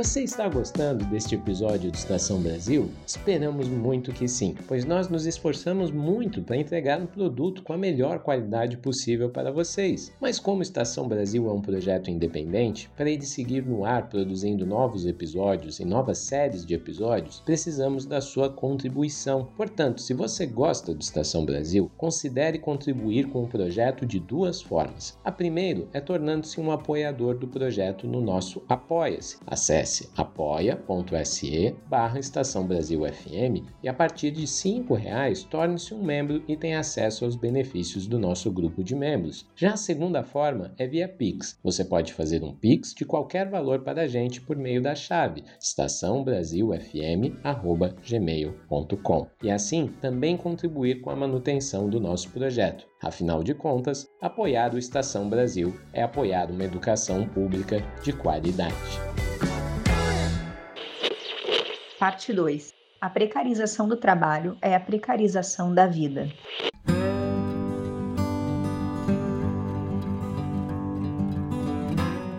[SPEAKER 3] Você está gostando deste episódio de Estação Brasil? Esperamos muito que sim, pois nós nos esforçamos muito para entregar um produto com a melhor qualidade possível para vocês. Mas como Estação Brasil é um projeto independente, para ele seguir no ar produzindo novos episódios e novas séries de episódios, precisamos da sua contribuição. Portanto, se você gosta do Estação Brasil, considere contribuir com o projeto de duas formas. A primeira é tornando-se um apoiador do projeto no nosso Apoia-se. Acesse acesse apoia.se barra Estação Brasil FM e a partir de R$ reais torne-se um membro e tenha acesso aos benefícios do nosso grupo de membros. Já a segunda forma é via Pix. Você pode fazer um Pix de qualquer valor para a gente por meio da chave estaçãobrasilfm.gmail.com e assim também contribuir com a manutenção do nosso projeto. Afinal de contas, apoiar o Estação Brasil é apoiar uma educação pública de qualidade.
[SPEAKER 1] Parte 2. A precarização do trabalho é a precarização da vida.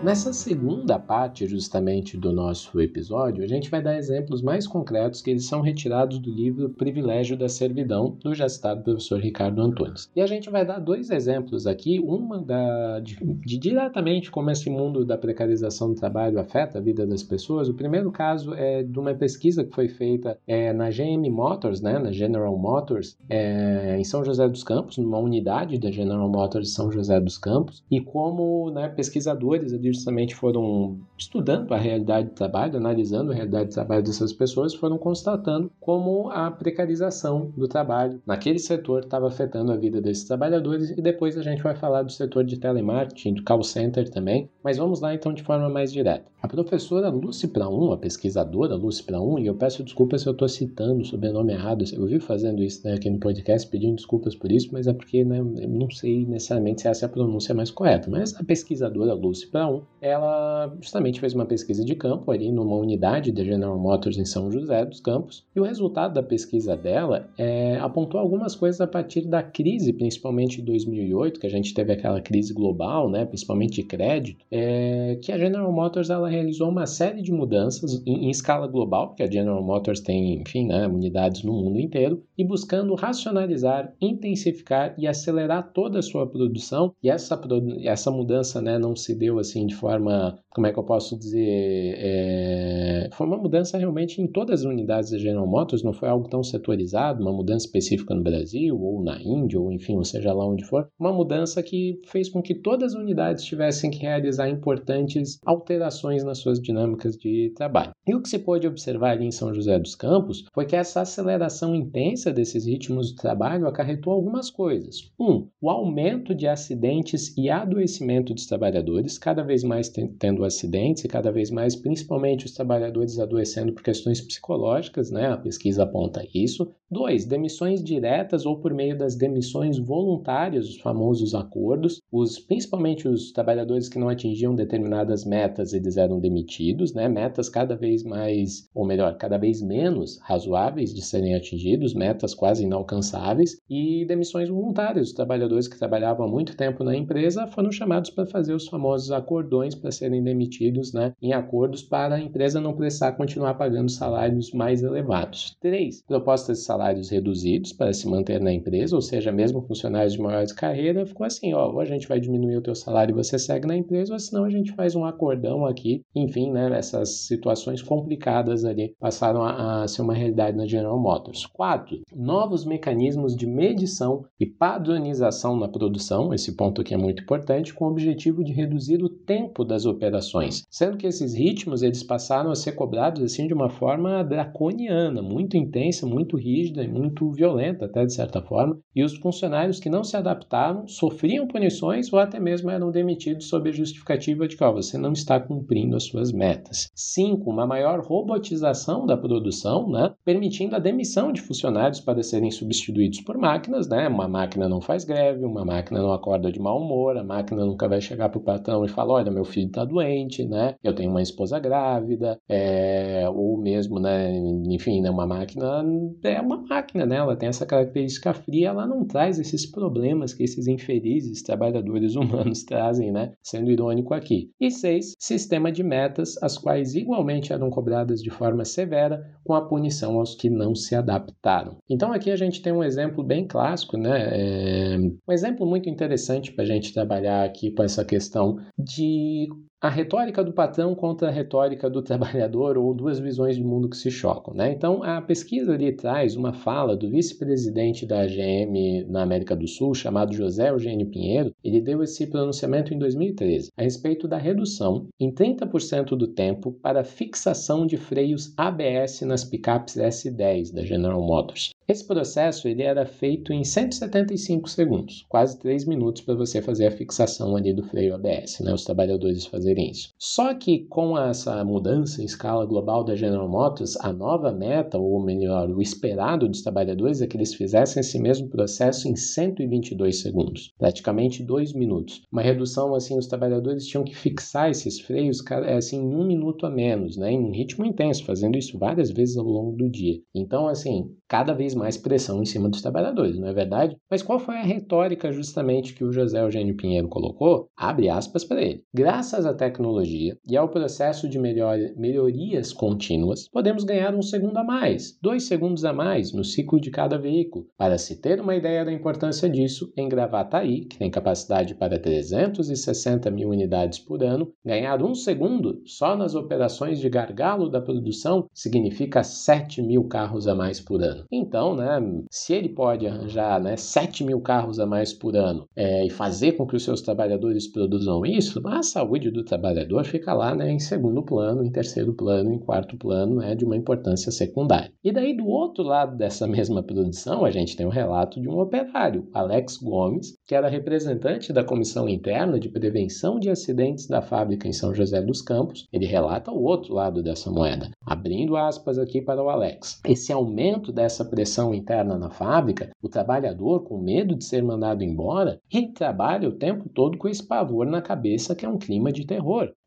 [SPEAKER 3] Nessa segunda parte, justamente do nosso episódio, a gente vai dar exemplos mais concretos que eles são retirados do livro Privilégio da Servidão, do já citado professor Ricardo Antunes. E a gente vai dar dois exemplos aqui, uma da, de, de diretamente como esse mundo da precarização do trabalho afeta a vida das pessoas. O primeiro caso é de uma pesquisa que foi feita é, na GM Motors, né, na General Motors, é, em São José dos Campos, numa unidade da General Motors de São José dos Campos, e como né, pesquisadores justamente foram estudando a realidade do trabalho, analisando a realidade do trabalho dessas pessoas, foram constatando como a precarização do trabalho naquele setor estava afetando a vida desses trabalhadores. E depois a gente vai falar do setor de telemarketing, do call center também, mas vamos lá então de forma mais direta. A professora Lucy Praun, a pesquisadora Lucy Praun, e eu peço desculpas se eu estou citando o sobrenome errado, eu vi fazendo isso né, aqui no podcast, pedindo desculpas por isso, mas é porque né, eu não sei necessariamente se essa é a pronúncia mais correta, mas a pesquisadora Lucy Praun, ela justamente fez uma pesquisa de campo ali numa unidade da General Motors em São José dos Campos, e o resultado da pesquisa dela é, apontou algumas coisas a partir da crise, principalmente de 2008, que a gente teve aquela crise global, né, principalmente de crédito, é, que a General Motors ela realizou uma série de mudanças em, em escala global, porque a General Motors tem, enfim, né, unidades no mundo inteiro, e buscando racionalizar, intensificar e acelerar toda a sua produção. E essa, essa mudança né, não se deu assim de forma, como é que eu posso dizer, é, foi uma mudança realmente em todas as unidades da General Motors, não foi algo tão setorizado, uma mudança específica no Brasil, ou na Índia, ou enfim, ou seja lá onde for, uma mudança que fez com que todas as unidades tivessem que realizar importantes alterações nas suas dinâmicas de trabalho. E o que se pôde observar ali em São José dos Campos foi que essa aceleração intensa desses ritmos de trabalho acarretou algumas coisas. Um, o aumento de acidentes e adoecimento dos trabalhadores, cada vez mais tendo acidentes e cada vez mais, principalmente os trabalhadores adoecendo por questões psicológicas, né? A pesquisa aponta isso. Dois, demissões diretas ou por meio das demissões voluntárias, os famosos acordos. Os, principalmente os trabalhadores que não atingiam determinadas metas, eles eram demitidos, né? Metas cada vez mais, ou melhor, cada vez menos razoáveis de serem atingidos, metas quase inalcançáveis, e demissões voluntárias. Os trabalhadores que trabalhavam há muito tempo na empresa foram chamados para fazer os famosos acordões para serem demitidos, né? Em acordos para a empresa não precisar continuar pagando salários mais elevados. Três, propostas de salários reduzidos para se manter na empresa, ou seja, mesmo funcionários de maior carreira, ficou assim, ó, ou a gente vai diminuir o teu salário e você segue na empresa, ou senão a gente faz um acordão aqui. Enfim, né, essas situações complicadas ali passaram a, a ser uma realidade na General Motors. Quatro, novos mecanismos de medição e padronização na produção, esse ponto aqui é muito importante, com o objetivo de reduzir o tempo das operações, sendo que esses ritmos eles passaram a ser cobrados assim de uma forma draconiana, muito intensa, muito rígida, e muito violenta, até de certa forma, e os funcionários que não se adaptaram sofriam punições ou até mesmo eram demitidos sob a justificativa de que você não está cumprindo as suas metas. 5. Uma maior robotização da produção, né, permitindo a demissão de funcionários para serem substituídos por máquinas. Né? Uma máquina não faz greve, uma máquina não acorda de mau humor, a máquina nunca vai chegar para o patrão e falar: olha, meu filho está doente, né? eu tenho uma esposa grávida, é... ou mesmo, né, enfim, né, uma máquina é uma máquina, né? Ela tem essa característica fria, ela não traz esses problemas que esses infelizes trabalhadores *laughs* humanos trazem, né? Sendo irônico aqui. E seis, sistema de metas, as quais igualmente eram cobradas de forma severa, com a punição aos que não se adaptaram. Então aqui a gente tem um exemplo bem clássico, né? É... Um exemplo muito interessante para a gente trabalhar aqui com essa questão de the a retórica do patrão contra a retórica do *laughs* trabalhador ou duas visões de mundo que se chocam. Né? Então, a pesquisa ali traz uma fala do vice-presidente da AGM na América do Sul, chamado José Eugênio Pinheiro. Ele deu esse pronunciamento em 2013 a respeito da redução em 30% do tempo para fixação de freios ABS nas picapes S10 da General Motors. Esse processo ele era feito em 175 segundos, quase 3 minutos para você fazer a fixação ali do freio ABS, né, os trabalhadores fazerem isso. Só que com essa mudança em escala global da General Motors, a nova meta, ou melhor, o esperado dos trabalhadores é que eles fizessem esse mesmo processo em 122 segundos, praticamente 2 minutos. Uma redução assim, os trabalhadores tinham que fixar esses freios assim, em um minuto a menos, né, em um ritmo intenso, fazendo isso várias vezes ao longo do dia. Então, assim, cada vez mais pressão em cima dos trabalhadores, não é verdade? Mas qual foi a retórica justamente que o José Eugênio Pinheiro colocou? Abre aspas para ele. Graças à tecnologia e ao processo de melhor, melhorias contínuas, podemos ganhar um segundo a mais, dois segundos a mais no ciclo de cada veículo. Para se ter uma ideia da importância disso, em Gravataí, que tem capacidade para 360 mil unidades por ano, ganhar um segundo só nas operações de gargalo da produção significa 7 mil carros a mais por ano. Então, né, se ele pode arranjar né, 7 mil carros a mais por ano é, e fazer com que os seus trabalhadores produzam isso, a saúde do trabalhador fica lá né, em segundo plano, em terceiro plano, em quarto plano, é de uma importância secundária. E daí, do outro lado dessa *laughs* mesma produção, a gente tem o um relato de um operário, Alex Gomes, que era representante da Comissão Interna de Prevenção de Acidentes da fábrica em São José dos Campos. Ele relata o outro lado dessa moeda, abrindo aspas aqui para o Alex. Esse aumento dessa pressão interna na fábrica, o trabalhador, com medo de ser mandado embora, ele trabalha o tempo todo com esse pavor na cabeça que é um clima de terror.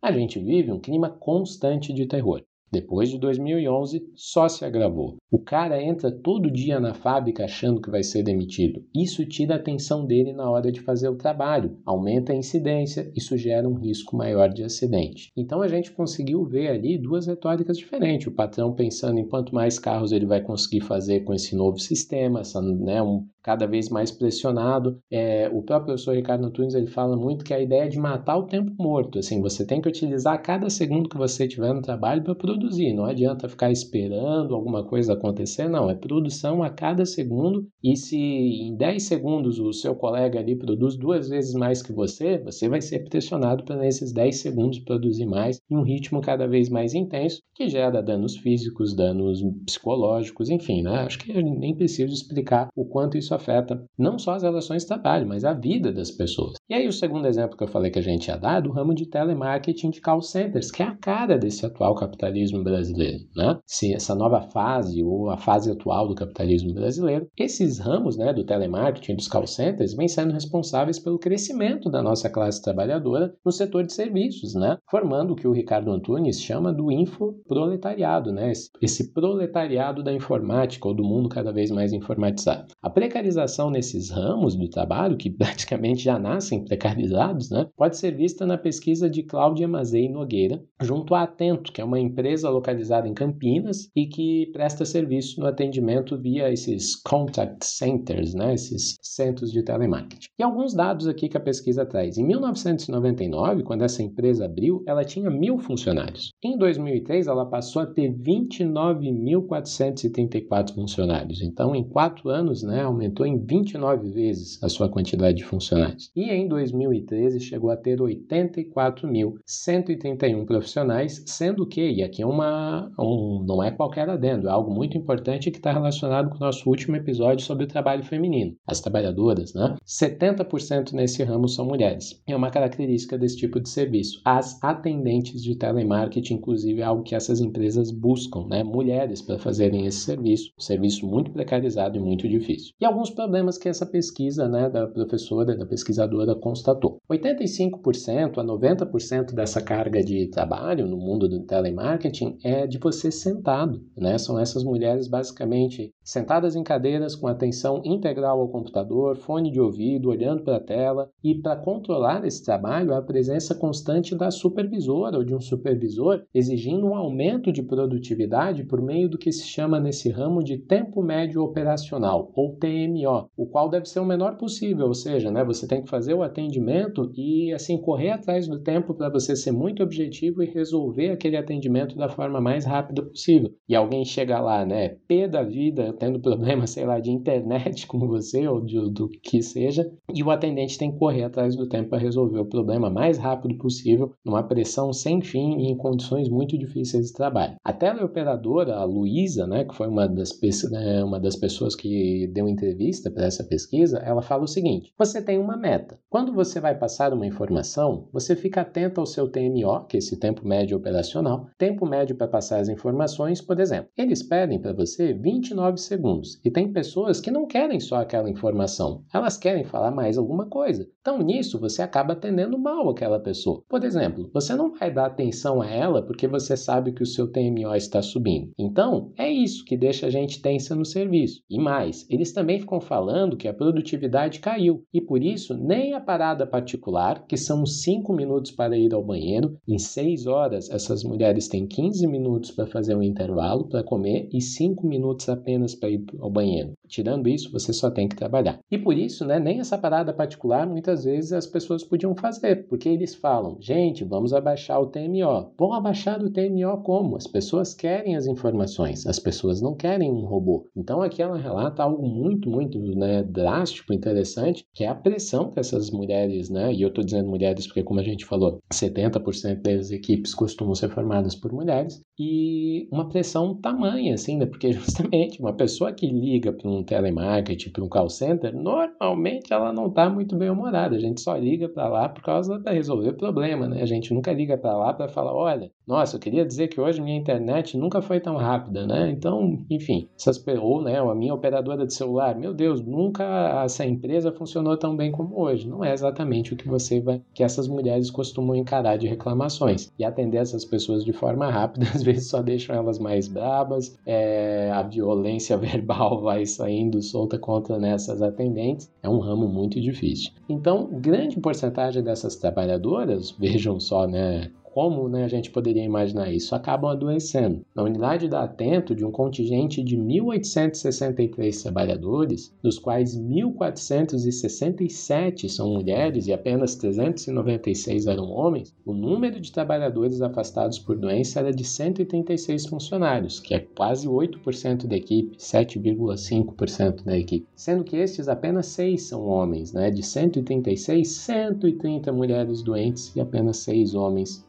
[SPEAKER 3] A gente vive um clima constante de terror. Depois de 2011, só se agravou. O cara entra todo dia na fábrica achando que vai ser demitido. Isso tira a atenção dele na hora de fazer o trabalho, aumenta a incidência, isso gera um risco maior de acidente. Então a gente conseguiu ver ali duas retóricas diferentes. O patrão pensando em quanto mais carros ele vai conseguir fazer com esse novo sistema, essa, né, um, cada vez mais pressionado. É, o próprio professor Ricardo Antunes ele fala muito que a ideia é de matar o tempo morto. Assim, você tem que utilizar cada segundo que você tiver no trabalho para produzir. Não adianta ficar esperando alguma coisa acontecer, não. É produção a cada segundo. E se em 10 segundos o seu colega ali produz duas vezes mais que você, você vai ser pressionado para nesses 10 segundos produzir mais em um ritmo cada vez mais intenso, que gera danos físicos, danos psicológicos, enfim, né? Acho que nem preciso explicar o quanto isso isso afeta não só as relações de trabalho, mas a vida das pessoas. E aí o segundo exemplo que eu falei que a gente ia dar é do ramo de telemarketing de call centers, que é a cara desse atual capitalismo brasileiro, né? Se essa nova fase ou a fase atual do capitalismo brasileiro, esses ramos, né, do telemarketing, dos call centers, vêm sendo responsáveis pelo crescimento da nossa classe trabalhadora no setor de serviços, né? Formando o que o Ricardo Antunes chama do infoproletariado, né? Esse proletariado da informática ou do mundo cada vez mais informatizado. A precarização nesses ramos do trabalho, que *laughs* praticamente já nascem precarizados, né, pode ser vista na pesquisa de Cláudia Mazei Nogueira, junto à Atento, que é uma empresa localizada em Campinas e que presta serviço no atendimento via esses contact centers, né, esses centros de telemarketing. E alguns dados aqui que a pesquisa traz. Em 1999, quando essa empresa abriu, ela tinha mil funcionários. Em 2003, ela passou a ter 29.434 funcionários. Então, em quatro anos, né, aumentou aumentou em 29 vezes a sua quantidade de funcionários. E em 2013 chegou a ter 84.131 profissionais, sendo que, e aqui é uma, um, não é qualquer adendo, é algo muito importante que está relacionado com o nosso último episódio sobre o trabalho feminino. As trabalhadoras, né? 70% nesse ramo são mulheres. É uma característica desse tipo de serviço. As atendentes de telemarketing, inclusive, é algo que essas empresas buscam, né? Mulheres para fazerem esse serviço. Um serviço muito precarizado e muito difícil. E alguns problemas que essa pesquisa né, da professora, da pesquisadora constatou. 85% a 90% dessa carga de trabalho no mundo do telemarketing é de você sentado. Né? São essas mulheres basicamente sentadas em cadeiras com atenção integral ao computador, fone de ouvido, olhando para a tela. E para controlar esse trabalho, a presença constante da supervisora ou de um supervisor, exigindo um aumento de produtividade por meio do que se chama nesse ramo de tempo médio operacional, ou TM MO, o qual deve ser o menor possível, ou seja, né, você tem que fazer o atendimento e assim correr atrás do tempo para você ser muito objetivo e resolver aquele atendimento da forma mais rápida possível. E alguém chega lá, né, pé da vida, tendo problema, *laughs* sei lá, de internet com você ou de, do que seja, e o atendente tem que correr atrás do tempo para resolver o problema mais rápido possível, numa pressão sem fim e em condições muito difíceis de trabalho. A teleoperadora, a Luísa, né, que foi uma das, né, uma das pessoas que deu entrevista para essa pesquisa, ela fala o seguinte: você tem uma meta. Quando você vai passar uma informação, você fica atento ao seu TMO, que é esse tempo médio operacional, tempo médio para passar as informações, por exemplo. Eles pedem para você 29 segundos e tem pessoas que não querem só aquela informação, elas querem falar mais alguma coisa. Então, nisso, você acaba atendendo mal aquela pessoa. Por exemplo, você não vai dar atenção a ela porque você sabe que o seu TMO está subindo. Então, é isso que deixa a gente tensa no serviço. E mais, eles também ficam falando que a produtividade caiu e por isso nem a parada particular, que são 5 minutos para ir ao banheiro, em 6 horas essas mulheres têm 15 minutos para fazer um intervalo para comer e 5 minutos apenas para ir ao banheiro. Tirando isso, você só tem que trabalhar. E por isso, né, nem essa parada particular muitas vezes as pessoas podiam fazer, porque eles falam: gente, vamos abaixar o TMO. Vão abaixar o TMO como? As pessoas querem as informações, as pessoas não querem um robô. Então aqui ela relata algo muito, muito né, drástico, interessante, que é a pressão que essas mulheres, né, e eu estou dizendo mulheres porque, como a gente falou, 70% das equipes costumam ser formadas por mulheres, e uma pressão tamanha, assim, né, porque *laughs* justamente uma, pessoa que liga para um telemarketing, para um call center, normalmente ela não está muito bem humorada. A gente só liga para lá por causa para resolver problema, né? A gente nunca liga para lá para falar, olha, nossa, eu queria dizer que hoje minha internet nunca foi tão rápida, né? Então, enfim, essas ou né, a minha operadora de celular, meu Deus, nunca essa empresa funcionou tão bem como hoje. Não é exatamente o que você vai, que essas mulheres costumam encarar de reclamações. E atender essas pessoas de forma rápida, *laughs* às vezes só deixam elas mais brabas, é, a violência *laughs* verbal vai saindo solta contra nessas atendentes. É um ramo muito difícil. Então, grande porcentagem dessas trabalhadoras, vejam só, né, como né, a gente poderia imaginar isso? Acabam adoecendo. Na unidade da Atento, de um contingente de 1.863 trabalhadores, dos quais 1.467 são mulheres e apenas 396 eram homens, o número de trabalhadores afastados por doença era de 136 funcionários, que é quase 8% da equipe, 7,5% da equipe. Sendo que estes apenas 6 são homens, né? De 136, 130 mulheres doentes e apenas 6 homens doentes,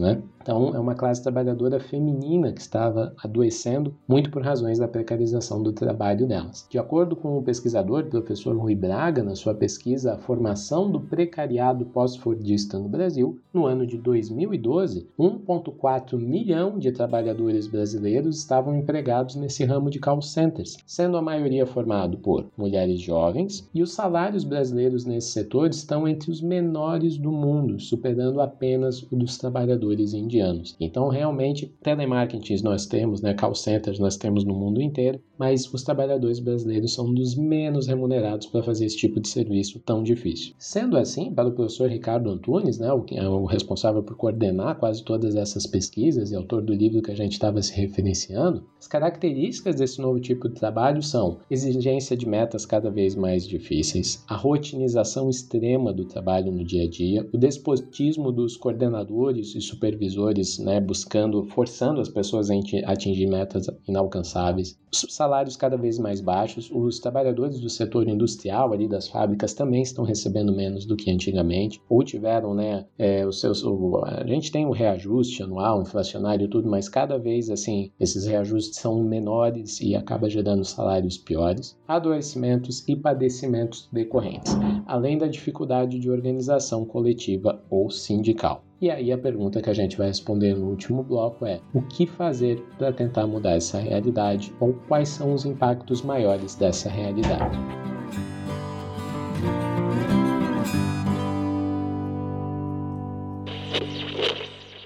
[SPEAKER 3] né? Então, é uma classe trabalhadora feminina que estava adoecendo muito por razões da precarização do trabalho delas. De acordo com o pesquisador, professor Rui Braga, na sua pesquisa A Formação do Precariado Pós-Fordista no Brasil, no ano de 2012, 1,4 milhão de trabalhadores brasileiros estavam empregados nesse ramo de call centers, sendo a maioria formado por mulheres jovens, e os salários brasileiros nesse setor estão entre os menores do mundo, superando apenas o dos trabalhadores indianos. Então, realmente, telemarketing nós temos, né, call centers nós temos no mundo inteiro, mas os trabalhadores brasileiros são dos menos remunerados para fazer esse tipo de serviço tão difícil. Sendo assim, para o professor Ricardo Antunes, né, o, é o responsável por coordenar quase todas essas pesquisas e autor do livro que a gente estava se referenciando, as características desse novo tipo de trabalho são exigência de metas cada vez mais difíceis, a rotinização extrema do trabalho no dia a dia, o despotismo dos coordenadores e supervisores, né, buscando, forçando as pessoas a atingir metas inalcançáveis, os salários cada vez mais baixos, os trabalhadores do setor industrial ali das fábricas também estão recebendo menos do que antigamente, ou tiveram, né, é, os seus, o, a gente tem o reajuste anual, inflacionário e tudo, mas cada vez, assim, esses reajustes são menores e acaba gerando salários piores, adoecimentos e padecimentos decorrentes, além da dificuldade de organização coletiva ou sindical. E aí a pergunta que a gente vai responder no último bloco é: o que fazer para tentar mudar essa realidade ou quais são os impactos maiores dessa realidade?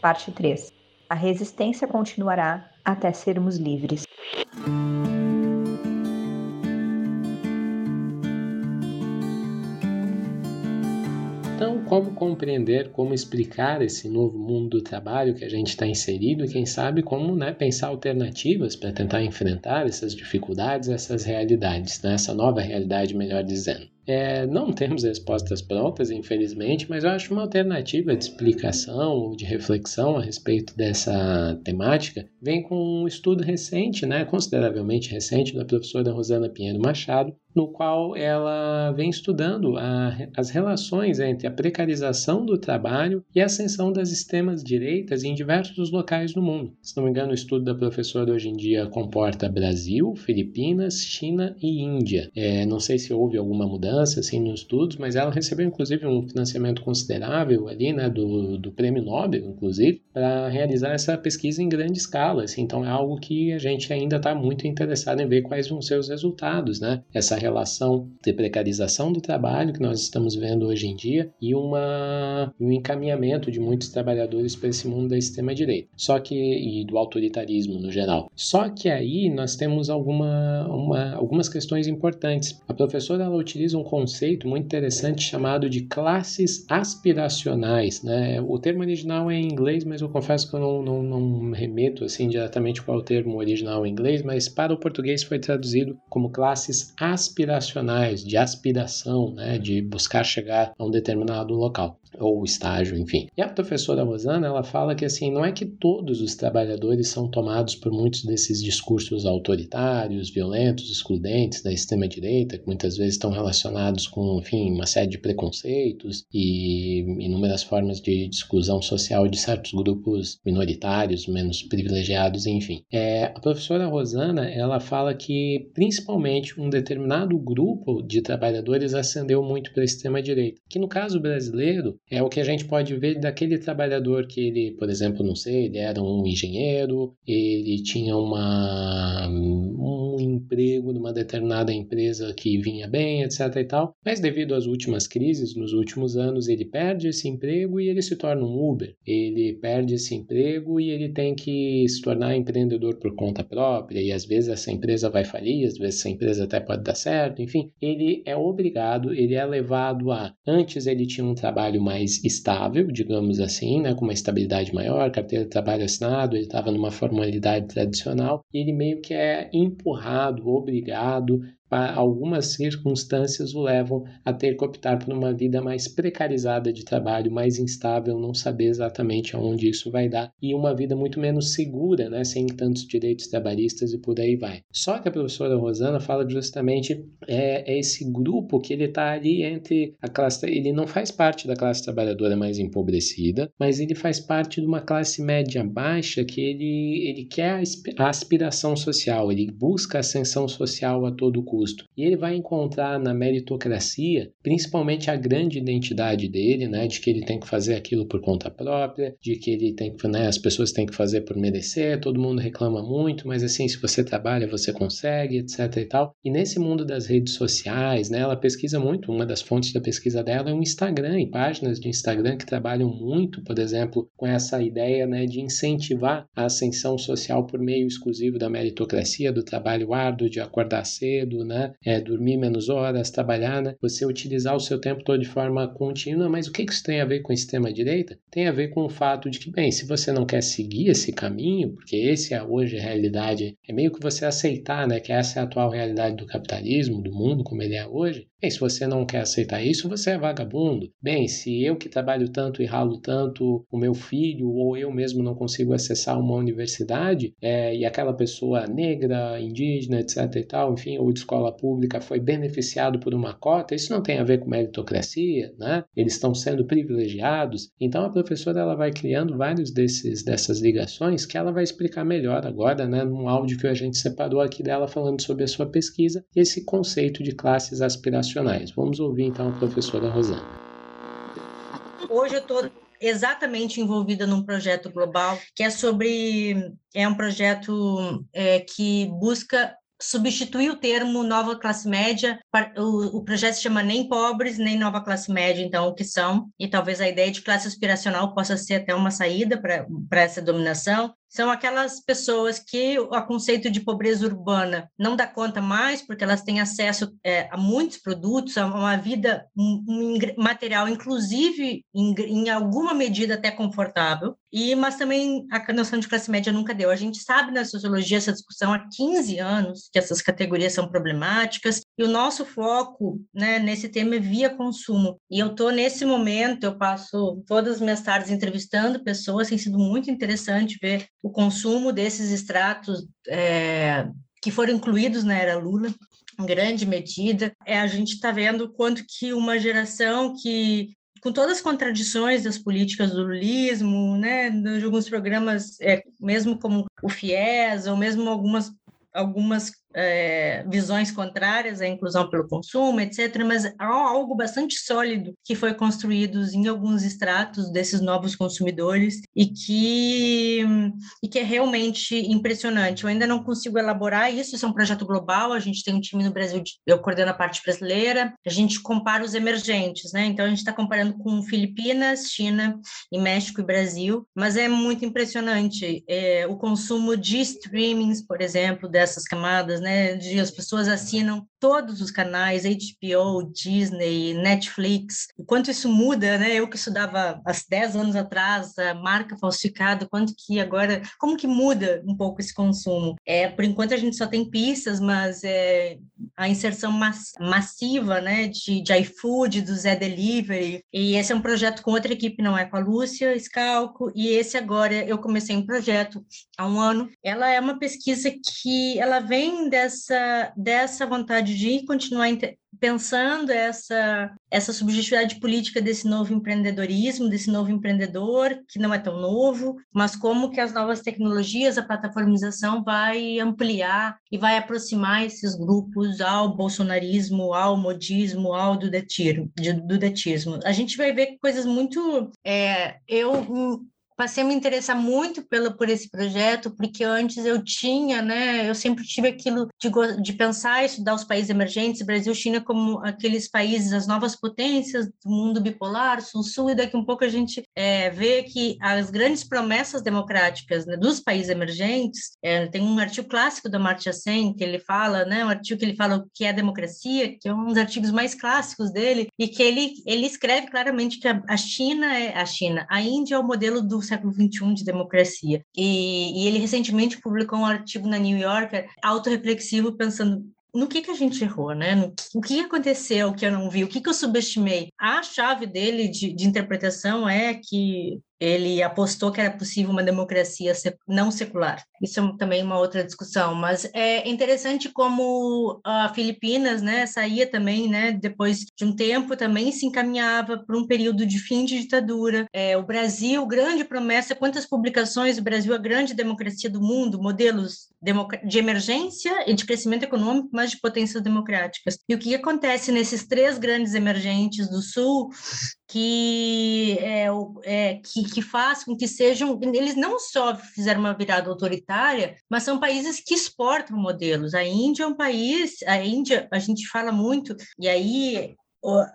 [SPEAKER 1] Parte 3. A resistência continuará até sermos livres.
[SPEAKER 3] Como compreender, como explicar esse novo mundo do trabalho que a gente está inserido e quem sabe como né, pensar alternativas para tentar enfrentar essas dificuldades, essas realidades, né, essa nova realidade, melhor dizendo. É, não temos respostas prontas, infelizmente, mas eu acho uma alternativa de explicação ou de reflexão a respeito dessa temática vem com um estudo recente, né, consideravelmente recente, da professora Rosana Pinheiro Machado, no qual ela vem estudando a, as relações entre a precarização do trabalho e a ascensão das extremas direitas em diversos locais do mundo. Se não me engano, o estudo da professora hoje em dia comporta Brasil, Filipinas, China e Índia. É, não sei se houve alguma mudança assim nos estudos, mas ela recebeu inclusive um financiamento considerável ali, né, do, do Prêmio Nobel, inclusive, para realizar essa pesquisa em grande escala. Assim, então é algo que a gente ainda está muito interessado em ver quais vão ser os resultados, né? Essa relação de precarização do trabalho que nós estamos vendo hoje em dia e uma, um encaminhamento de muitos trabalhadores para esse mundo da extrema-direita. Só que, e do autoritarismo no geral. Só que aí nós temos alguma, uma, algumas questões importantes. A professora ela utiliza um conceito muito interessante chamado de classes aspiracionais. Né? O termo original é em inglês, mas eu confesso que eu não, não, não remeto assim diretamente qual é o termo original em inglês, mas para o português foi traduzido como classes aspiracionais de aspiração, né, de buscar chegar a um determinado local ou estágio, enfim. E a professora Rosana, ela fala que assim, não é que todos os trabalhadores são tomados por muitos desses discursos autoritários, violentos, excludentes da extrema direita, que muitas vezes estão relacionados com, enfim, uma série de preconceitos e inúmeras formas de exclusão social de certos grupos minoritários, menos privilegiados, enfim. É, a professora Rosana, ela fala que principalmente um determinado grupo de trabalhadores ascendeu muito para a extrema-direita, que no caso brasileiro é o que a gente pode ver daquele trabalhador que ele, por exemplo, não sei, ele era um engenheiro, ele tinha uma, um emprego numa determinada empresa que vinha bem, etc e tal, mas devido às últimas crises, nos últimos anos, ele perde esse emprego e ele se torna um Uber. Ele perde esse emprego e ele tem que se tornar empreendedor por conta própria e às vezes essa empresa vai falir, às vezes essa empresa até pode dar certo, enfim, ele é obrigado, ele é levado a antes ele tinha um trabalho mais estável, digamos assim, né, com uma estabilidade maior, carteira de trabalho assinado, ele estava numa formalidade tradicional, e ele meio que é empurrado, obrigado algumas circunstâncias o levam a ter que optar por uma vida mais precarizada de trabalho, mais instável, não saber exatamente aonde isso vai dar e uma vida muito menos segura, né, sem tantos direitos trabalhistas e por aí vai. Só que a professora Rosana fala justamente é, é esse grupo que ele está ali entre a classe, ele não faz parte da classe trabalhadora mais empobrecida, mas ele faz parte de uma classe média baixa que ele, ele quer a aspiração social, ele busca ascensão social a todo custo E ele vai encontrar na meritocracia, principalmente a grande identidade dele, né, de que ele tem que fazer aquilo por conta própria, de que ele tem que, né, as pessoas têm que fazer por merecer, todo mundo reclama muito, mas assim, se você trabalha, você consegue, etc e tal. E nesse mundo das redes sociais, né, ela pesquisa muito, uma das fontes da pesquisa dela é o Instagram e páginas de Instagram que trabalham muito, por exemplo, com essa ideia, né, de incentivar a ascensão social por meio exclusivo da meritocracia, do trabalho árduo, de acordar cedo, né? É, dormir menos horas, trabalhar, né? Você utilizar o seu tempo todo de forma contínua, mas o que isso tem a ver com a extrema-direita? Tem a ver com o fato de que, bem, se você não quer seguir esse caminho, porque esse é hoje a realidade, é meio que você aceitar, né, que essa é a atual realidade do capitalismo, do mundo como ele é hoje, Bem, se você não quer aceitar isso, você é vagabundo. Bem, se eu que trabalho tanto e ralo tanto, o meu filho ou eu mesmo não consigo acessar uma universidade, é, e aquela pessoa negra, indígena, etc e tal, enfim, ou de escola pública foi beneficiado por uma cota, isso não tem a ver com meritocracia, né? Eles estão sendo privilegiados. Então a professora ela vai criando vários desses dessas ligações que ela vai explicar melhor agora, né, num áudio que a gente separou aqui dela falando sobre a sua pesquisa e esse conceito de classes aspiracionais Vamos ouvir então a professora Rosana.
[SPEAKER 5] Hoje eu estou exatamente envolvida num projeto global que é sobre é um projeto é, que busca substituir o termo nova classe média, o, o, projeto se chama nem pobres, nem nova classe média, então o que são, e talvez a ideia de classe aspiracional possa ser até uma saída para essa dominação, são aquelas pessoas que o conceito de pobreza urbana não dá conta mais, porque elas têm acesso é, a muitos produtos, a uma vida um, um material, inclusive em, em, alguma medida até confortável, e mas também a noção de classe média nunca deu. A gente sabe na sociologia essa discussão há 15 anos que essas categorias são problemáticas, e o nosso foco né, nesse tema é via consumo. E eu estou nesse momento, eu passo todas as minhas tardes entrevistando pessoas, tem sido muito interessante ver o consumo desses extratos é, que foram incluídos na era Lula, em grande medida. É, a gente está vendo quanto que uma geração que com todas as contradições das políticas do lulismo, né, de alguns programas, é, mesmo como o FIES, ou mesmo algumas, algumas é, visões contrárias à inclusão pelo consumo, etc., mas há algo bastante sólido que foi construído em alguns estratos desses novos consumidores e que, e que é realmente impressionante. Eu ainda não consigo elaborar isso, isso é um projeto global, a gente tem um time no Brasil, eu coordeno a parte brasileira, a gente compara os emergentes, né? Então, a gente está comparando com Filipinas, China e México e Brasil, mas é muito impressionante é, o consumo de streamings, por exemplo, dessas camadas, né? De as pessoas assinam todos os canais, HBO, Disney, Netflix, o quanto isso muda, né? Eu que estudava há 10 anos atrás, a marca falsificada, quanto que agora, como que muda um pouco esse consumo? É, por enquanto a gente só tem pistas, mas é, a inserção mass massiva, né, de, de iFood, do Zé Delivery, e esse é um projeto com outra equipe, não é com a Lúcia Scalco, e esse agora eu comecei um projeto há um ano. Ela é uma pesquisa que ela vem dessa, dessa vontade de continuar pensando essa essa subjetividade política desse novo empreendedorismo, desse novo empreendedor, que não é tão novo, mas como que as novas tecnologias, a plataformização vai ampliar e vai aproximar esses grupos ao bolsonarismo, ao modismo, ao dudetismo. A gente vai ver coisas muito... É, eu passei a me interessar muito por esse projeto, porque antes eu tinha, né, eu sempre tive aquilo de, de pensar e estudar os países emergentes, Brasil, China, como aqueles países, as novas potências do mundo bipolar, sul-sul, e daqui um pouco a gente é, vê que as grandes promessas democráticas né, dos países emergentes, é, tem um artigo clássico da Amartya Sen, que ele fala, né, um artigo que ele fala o que é democracia, que é um dos artigos mais clássicos dele, e que ele, ele escreve claramente que a, a China é a China, a Índia é o modelo do século XXI de democracia. E, e ele recentemente publicou um artigo na New Yorker, autorreflexivo, pensando no que, que a gente errou, né? No, o que aconteceu que eu não vi? O que, que eu subestimei? A chave dele de, de interpretação é que ele apostou que era possível uma democracia não secular. Isso é também uma outra discussão, mas é interessante como a Filipinas, né, saía também, né, depois de um tempo também se encaminhava para um período de fim de ditadura. É, o Brasil, grande promessa, quantas publicações, o Brasil a grande democracia do mundo, modelos de emergência e de crescimento econômico, mas de potências democráticas. E o que acontece nesses três grandes emergentes do Sul que, é, é, que, que faz com que sejam. Eles não só fizeram uma virada autoritária, mas são países que exportam modelos. A Índia é um país, a Índia, a gente fala muito, e aí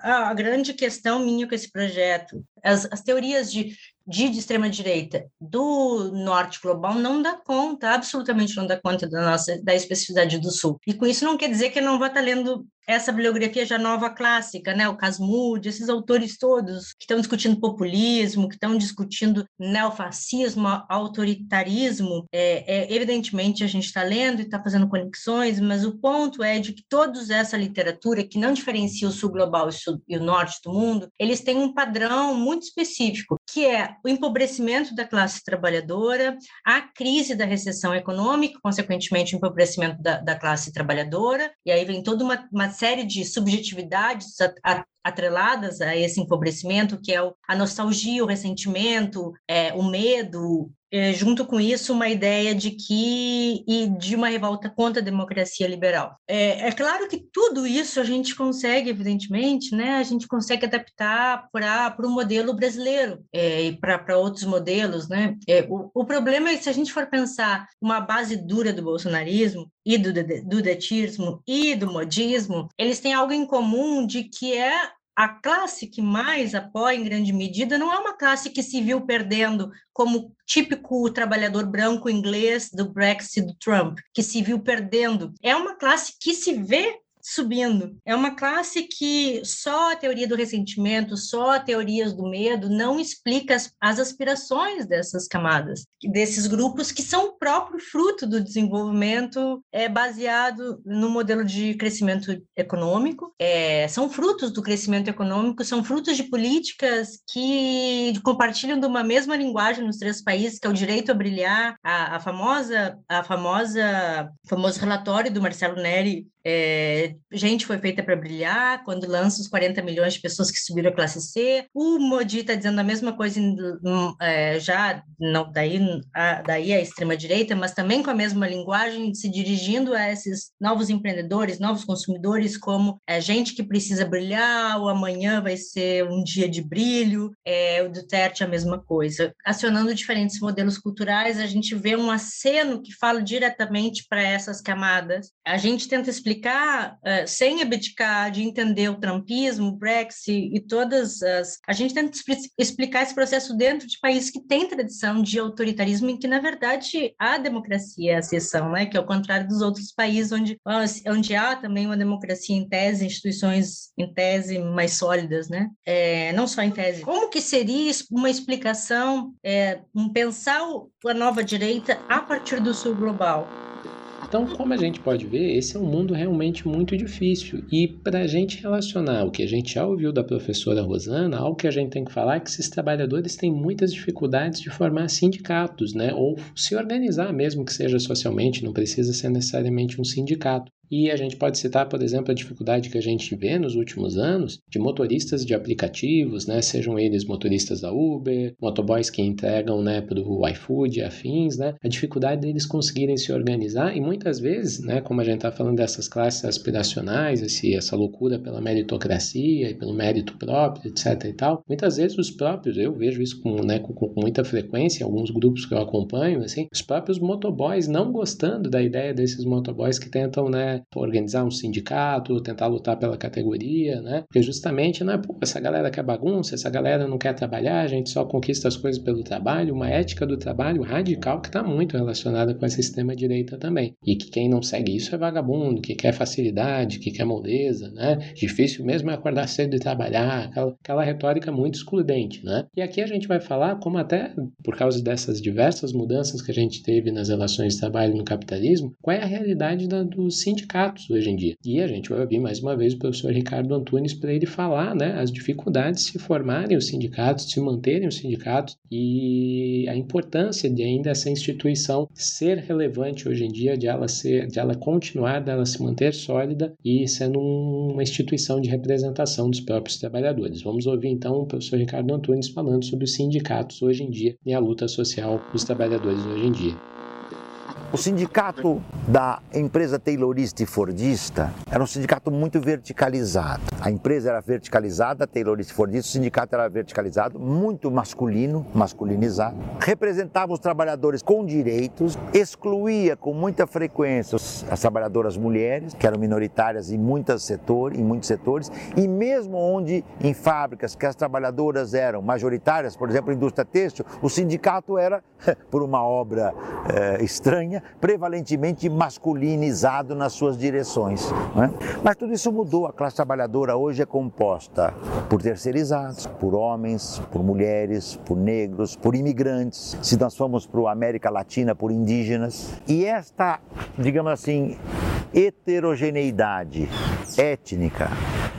[SPEAKER 5] a grande questão minha com esse projeto, as, as teorias de de, de extrema-direita do norte global não dá conta, absolutamente não dá conta da nossa da especificidade do sul. E com isso não quer dizer que eu não vá estar lendo essa bibliografia já nova clássica, né? O Casmud, esses autores todos que estão discutindo populismo, que estão discutindo neofascismo, autoritarismo, é, é evidentemente a gente está lendo e está fazendo conexões, mas o ponto é de que toda essa literatura que não diferencia o sul global e e o norte do mundo, eles têm um padrão muito específico, que é o empobrecimento da classe trabalhadora, a crise da recessão econômica, consequentemente o empobrecimento da, da classe trabalhadora, e aí vem toda uma, uma série de subjetividades atreladas a esse empobrecimento, que é a nostalgia, o ressentimento, é, o medo, junto com isso, uma ideia de que e de uma revolta contra a democracia liberal. É, é claro que tudo isso a gente consegue, evidentemente, né? A gente consegue adaptar para o modelo brasileiro é, e para outros modelos, né? É, o, o problema é que se a gente for pensar uma base dura do bolsonarismo e do, do detismo e do modismo, eles têm algo em comum de que é a classe que mais apoia, em grande medida, não é uma classe que se viu perdendo como típico trabalhador branco inglês do Brexit do Trump, que se viu perdendo. É uma classe que se vê subindo. É uma classe que só a teoria do ressentimento, só a teorias do medo não explica as, as aspirações dessas camadas, desses grupos que são o próprio fruto do desenvolvimento é, baseado no modelo de crescimento econômico, é, são frutos do crescimento econômico, são frutos de políticas que compartilham de uma mesma linguagem nos três países, que é o direito a brilhar, a, a famosa, a famosa, famoso relatório do Marcelo Neri é, gente foi feita para brilhar, quando lança os 40 milhões de pessoas que subiram a classe C. O Modi está dizendo a mesma coisa é, já, não, daí, a, daí a extrema-direita, mas também com a mesma linguagem, se dirigindo a esses novos empreendedores, novos consumidores, como é, gente que precisa brilhar, o amanhã vai ser um dia de brilho, é, o Duterte a mesma coisa. Acionando diferentes modelos culturais, a gente vê um aceno que fala diretamente para essas camadas. A gente tenta explicar explicar, uh, sem abdicar de entender o trumpismo, o Brexit e todas as. A gente tenta explicar esse processo dentro de países que têm tradição de autoritarismo e que, na verdade, a democracia é a exceção, né? que é o contrário dos outros países onde, onde há também uma democracia em tese, instituições em tese mais sólidas, né? É, não só em tese. Como que seria uma explicação, é, um pensar a nova direita a partir do sul global?
[SPEAKER 3] Então, como a gente pode ver, esse é um mundo realmente muito difícil. E para a gente relacionar o que a gente já ouviu da professora Rosana, algo que a gente tem que falar é que esses trabalhadores têm muitas dificuldades de formar sindicatos, né? Ou se organizar, mesmo que seja socialmente, não precisa ser necessariamente um sindicato. E a gente pode citar, por exemplo, a dificuldade que a gente vê nos últimos anos de motoristas de aplicativos, né, sejam eles motoristas da Uber, motoboys que entregam né, para o iFood afins, né, a dificuldade deles conseguirem se organizar e muitas vezes, né, como a gente está falando dessas classes aspiracionais, esse, essa loucura pela meritocracia e pelo mérito próprio, etc. e tal, muitas vezes os próprios, eu vejo isso com, né, com, com muita frequência, alguns grupos que eu acompanho, assim, os próprios motoboys não gostando da ideia desses motoboys que tentam, né, organizar um sindicato, tentar lutar pela categoria, né, porque justamente, né, pô, essa galera quer bagunça, essa galera não quer trabalhar, a gente só conquista as coisas pelo trabalho, uma ética do trabalho radical que está muito relacionada com esse extrema-direita também. E que quem não segue isso é vagabundo, que quer facilidade, que quer moldeza, né? Difícil mesmo é acordar cedo e trabalhar, aquela, aquela retórica muito excludente, né? E aqui a gente vai falar como até por causa dessas diversas mudanças que a gente teve nas relações de trabalho no capitalismo, qual é a realidade da, dos sindicatos hoje em dia. E a gente vai ouvir mais uma vez o professor Ricardo Antunes para ele falar, né, as dificuldades de se formarem os sindicatos, de se manterem os sindicatos e a importância de ainda essa instituição ser relevante hoje em dia, de ela ser, de ela continuar, dela se manter sólida e sendo uma instituição de representação dos próprios trabalhadores. Vamos ouvir então o professor Ricardo Antunes falando sobre os sindicatos hoje em dia e a luta social dos trabalhadores hoje em dia.
[SPEAKER 4] O sindicato da empresa taylorista e fordista era um sindicato muito verticalizado. A empresa era verticalizada, taylorista e fordista, o sindicato era verticalizado, muito masculino, masculinizado. Representava os trabalhadores com direitos, excluía com muita frequência as trabalhadoras mulheres, que eram minoritárias em, muitos setores, em muitos setores, e mesmo onde em fábricas que as trabalhadoras eram majoritárias, por exemplo, indústria têxtil, o sindicato era, *laughs* por uma obra eh, estranha, prevalentemente masculinizado nas suas direções. Né? Mas tudo isso mudou. A classe trabalhadora hoje é composta por terceirizados, por homens, por mulheres, por negros, por imigrantes. Se nós formos para a América Latina, por indígenas. E esta, digamos assim, heterogeneidade étnica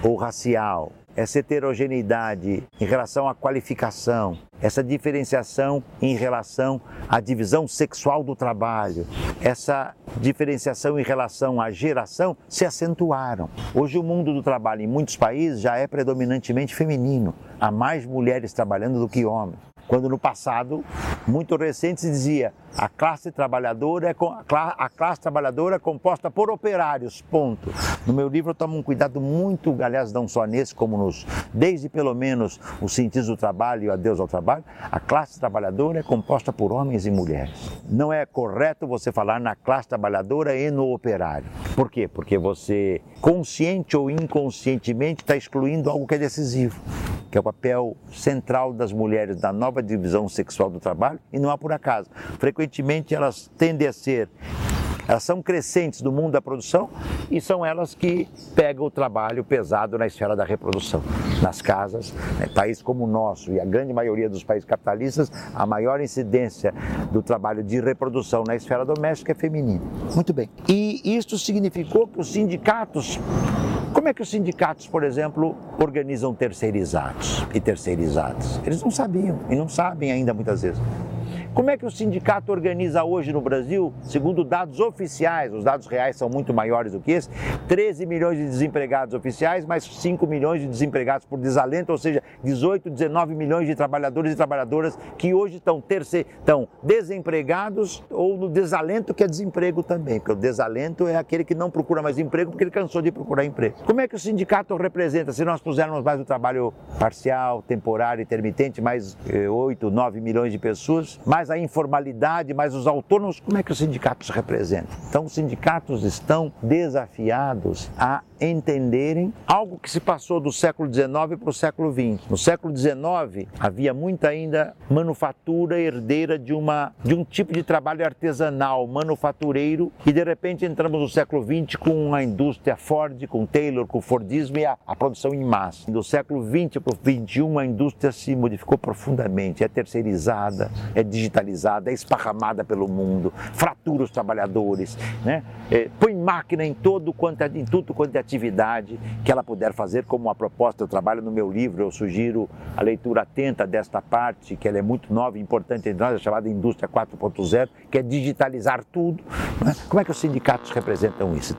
[SPEAKER 4] ou racial essa heterogeneidade em relação à qualificação, essa diferenciação em relação à divisão sexual do trabalho, essa diferenciação em relação à geração se acentuaram. Hoje o mundo do trabalho em muitos países já é predominantemente feminino. Há mais mulheres trabalhando do que homens. Quando no passado, muito recente, se dizia a classe trabalhadora é a classe trabalhadora é composta por operários, ponto. No meu livro eu tomo um cuidado muito, aliás, não só nesse, como nos, desde pelo menos o sentido do trabalho e adeus ao trabalho, a classe trabalhadora é composta por homens e mulheres. Não é correto você falar na classe trabalhadora e no operário. Por quê? Porque você, consciente ou inconscientemente, está excluindo algo que é decisivo, que é o papel central das mulheres na nova divisão sexual do trabalho, e não há por acaso. Frequentemente elas tendem a ser elas são crescentes do mundo da produção e são elas que pegam o trabalho pesado na esfera da reprodução. Nas casas, né, país como o nosso e a grande maioria dos países capitalistas, a maior incidência do trabalho de reprodução na esfera doméstica é feminino. Muito bem. E isso significou que os sindicatos como é que os sindicatos, por exemplo, organizam terceirizados e terceirizados? Eles não sabiam e não sabem ainda muitas vezes. Como é que o sindicato organiza hoje no Brasil, segundo dados oficiais, os dados reais são muito maiores do que esse, 13 milhões de desempregados oficiais, mais 5 milhões de desempregados por desalento, ou seja, 18, 19 milhões de trabalhadores e trabalhadoras que hoje estão, terce... desempregados ou no desalento, que é desemprego também, porque o desalento é aquele que não procura mais emprego porque ele cansou de procurar emprego. Como é que o sindicato representa, se nós pusermos mais o trabalho parcial, temporário, intermitente, mais 8, eh, 9 milhões de pessoas, mais mais a informalidade, mais os autônomos, como é que os sindicatos representam? Então, os sindicatos estão desafiados a entenderem algo que se passou do século XIX para o século XX. No século XIX havia muita ainda manufatura herdeira de, uma, de um tipo de trabalho artesanal, manufatureiro, e de repente entramos no século XX com a indústria Ford, com Taylor, com o Fordismo e a, a produção em massa. Do século XX para o XXI a indústria se modificou profundamente, é terceirizada, é digitalizada, é esparramada pelo mundo, fratura os trabalhadores, né? É, põe máquina em todo quanto é, em tudo quanto é atividade que ela puder fazer, como uma proposta, eu trabalho no meu livro, eu sugiro a leitura atenta desta parte, que ela é muito nova e importante entre nós, é chamada Indústria 4.0, que é digitalizar tudo. Né? Como é que os sindicatos representam isso?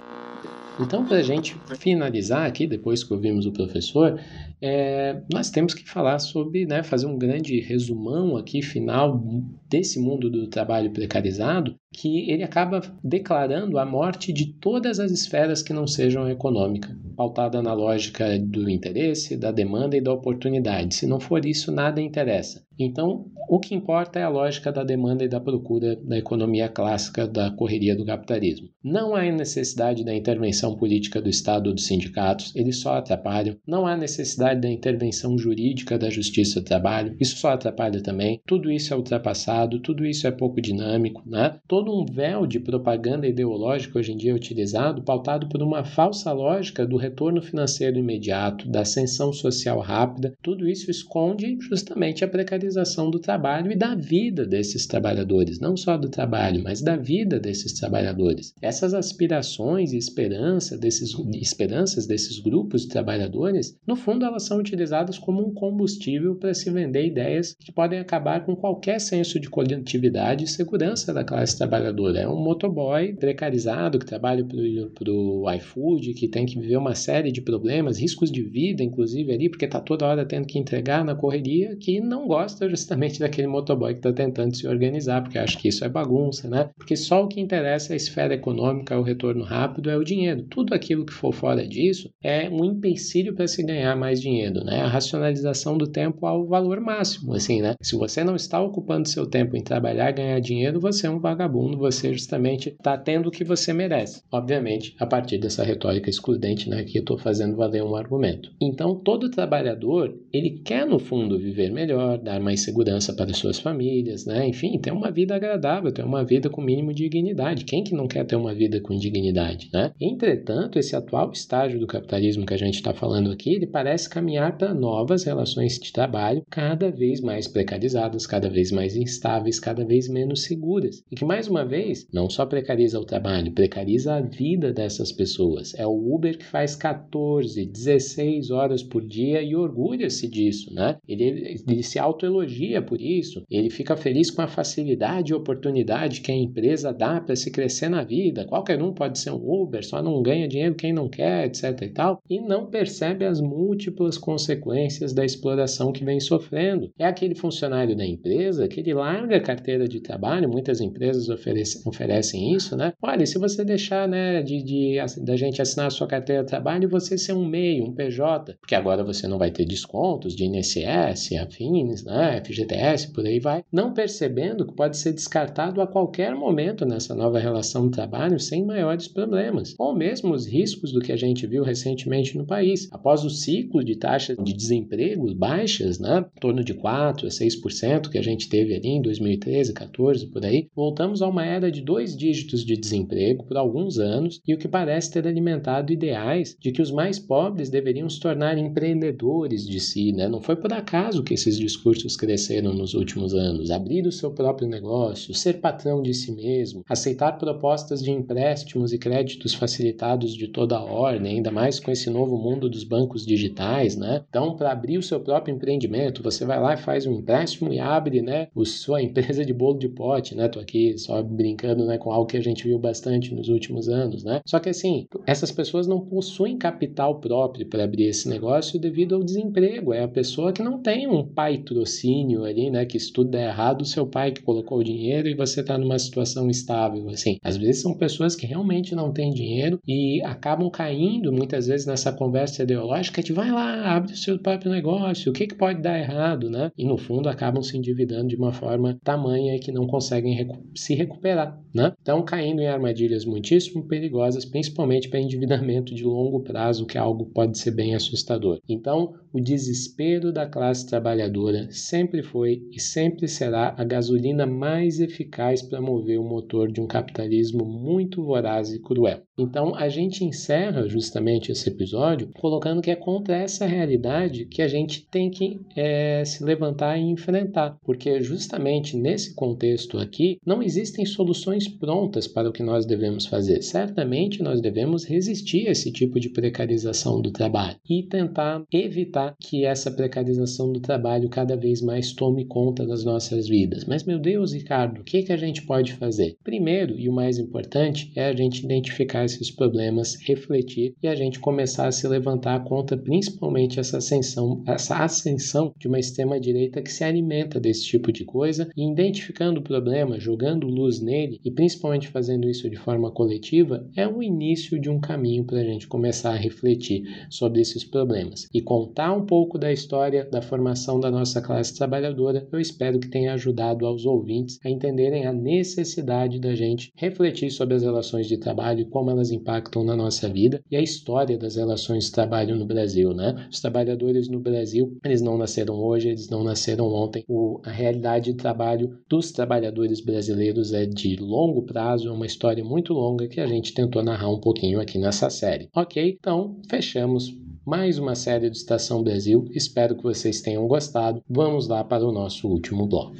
[SPEAKER 3] Então, para a gente finalizar aqui, depois que ouvimos o professor, é, nós temos que falar sobre, né, fazer um grande resumão aqui final desse mundo do trabalho precarizado, que ele acaba declarando a morte de todas as esferas que não sejam econômica, pautada na lógica do interesse, da demanda e da oportunidade. Se não for isso, nada interessa. Então, o que importa é a lógica da demanda e da procura da economia clássica da correria do capitalismo. Não há necessidade da intervenção política do Estado ou dos sindicatos, eles só atrapalham. Não há necessidade da intervenção jurídica da justiça do trabalho, isso só atrapalha também. Tudo isso é ultrapassado, tudo isso é pouco dinâmico, né? Todo um véu de propaganda ideológica hoje em dia é utilizado, pautado por uma falsa lógica do retorno financeiro imediato, da ascensão social rápida, tudo isso esconde justamente a precarização do trabalho e da vida desses trabalhadores, não só do trabalho, mas da vida desses trabalhadores. Essas aspirações e esperança desses, esperanças desses grupos de trabalhadores, no fundo, elas são utilizadas como um combustível para se vender ideias que podem acabar com qualquer senso de coletividade e segurança da classe trabalhadora. É um motoboy precarizado que trabalha para o iFood, que tem que viver uma série de problemas, riscos de vida, inclusive, ali, porque está toda hora tendo que entregar na correria, que não gosta justamente *laughs* daquele motoboy que está tentando se organizar, porque acha que isso é bagunça, né? Porque só o que interessa é a esfera econômica, o retorno rápido, é o dinheiro. Tudo aquilo que for fora disso é um empecilho para se ganhar mais dinheiro, né? A racionalização do tempo ao valor máximo, assim, né? Se você não está ocupando seu tempo em trabalhar ganhar dinheiro, você é um vagabundo, você justamente está tendo o que você merece. Obviamente, a partir dessa retórica excludente, né, que eu estou fazendo valer um argumento. Então, todo trabalhador, ele quer no fundo viver melhor, dar mais segurança para suas famílias, né? Enfim, ter uma vida agradável, ter uma vida com mínimo de dignidade. Quem que não quer ter uma vida com dignidade, né? Entretanto, esse atual estágio do capitalismo que a gente está falando aqui, ele parece caminhar para novas relações de trabalho cada vez mais precarizadas, cada vez mais instáveis, cada vez menos seguras. E que, mais uma vez, não só precariza o trabalho, precariza a vida dessas pessoas. É o Uber que faz 14, 16 horas por dia e orgulha-se disso, né? Ele, ele se autoelogia por isso, ele fica feliz com a facilidade e oportunidade que a empresa dá para se crescer na vida. Qualquer um pode ser um Uber, só não ganha dinheiro quem não quer, etc e tal, e não percebe as múltiplas consequências da exploração que vem sofrendo. É aquele funcionário da empresa que ele larga a carteira de trabalho, muitas empresas oferecem, oferecem isso, né? Olha, se você deixar, né, de, de, da gente assinar a sua carteira de trabalho, você ser um MEI, um PJ, porque agora você não vai ter descontos de INSS, afins, né, FGTS, por aí vai, não percebendo que pode ser descartado a qualquer momento nessa nova relação de trabalho sem maiores problemas, ou mesmo os riscos do que a gente viu recentemente no país. Após o ciclo de taxas de desemprego baixas, né, em torno de 4 a 6% que a gente teve ali em 2013, 14, por aí, voltamos a uma era de dois dígitos de desemprego por alguns anos e o que parece ter alimentado ideais de que os mais pobres deveriam se tornar empreendedores de si, né? Não foi por acaso que esses discursos cresceram nos últimos anos. Abrir o seu próprio negócio, ser patrão de si mesmo, aceitar propostas de empréstimos e créditos facilitados de toda a ordem, ainda mais com esse novo mundo dos bancos digitais, né? Então, para abrir o seu próprio empreendimento, você vai lá e faz um empréstimo e abre, né, a *laughs* sua empresa de bolo de pote, né? Tô aqui só brincando, né, com algo que a gente viu bastante nos últimos anos, né? Só que assim, essas pessoas não possuem capital próprio para abrir esse negócio devido ao desemprego. É a pessoa que não tem um patrocínio ali, né, que der errado, o seu pai que colocou o dinheiro e você está numa situação estável, assim. Às vezes são pessoas que realmente não têm dinheiro e acabam caindo muitas vezes nessa conversa ideológica de vai lá, abre o seu próprio negócio, o que, que pode dar errado, né? E no fundo acabam se endividando de uma forma tamanha que não conseguem recu se recuperar, né? Então caindo em armadilhas muitíssimo perigosas, principalmente para endividamento de longo prazo, que é algo que pode ser bem assustador. Então, o desespero da classe trabalhadora sempre foi e sempre será a gasolina mais eficaz para mover o motor de um capitalismo muito voraz e cruel. Então, a gente encerra justamente esse episódio colocando que é contra essa realidade que a gente tem que é, se levantar e enfrentar, porque justamente nesse contexto aqui não existem soluções prontas para o que nós devemos fazer. Certamente nós devemos resistir a esse tipo de precarização do trabalho e tentar evitar evitar que essa precarização do trabalho cada vez mais tome conta das nossas vidas. Mas, meu Deus, Ricardo, o que, que a gente pode fazer? Primeiro, e o mais importante, é a gente identificar esses problemas, refletir e a gente começar a se levantar contra principalmente essa ascensão, essa ascensão de uma extrema-direita que se alimenta desse tipo de coisa e identificando o problema, jogando luz nele e principalmente fazendo isso de forma coletiva, é o início de um caminho para a gente começar a refletir sobre esses problemas. E contar um pouco da história da formação da nossa classe trabalhadora, eu espero que tenha ajudado aos ouvintes a entenderem a necessidade da gente refletir sobre as relações de trabalho e como elas impactam na nossa vida e a história das relações de trabalho no Brasil, né? Os trabalhadores no Brasil, eles não nasceram hoje, eles não nasceram ontem. O, a realidade de trabalho dos trabalhadores brasileiros é de longo prazo, é uma história muito longa que a gente tentou narrar um pouquinho aqui nessa série. Ok, então fechamos mais uma série do Estação Brasil. Espero que vocês tenham gostado. Vamos lá para o nosso último bloco.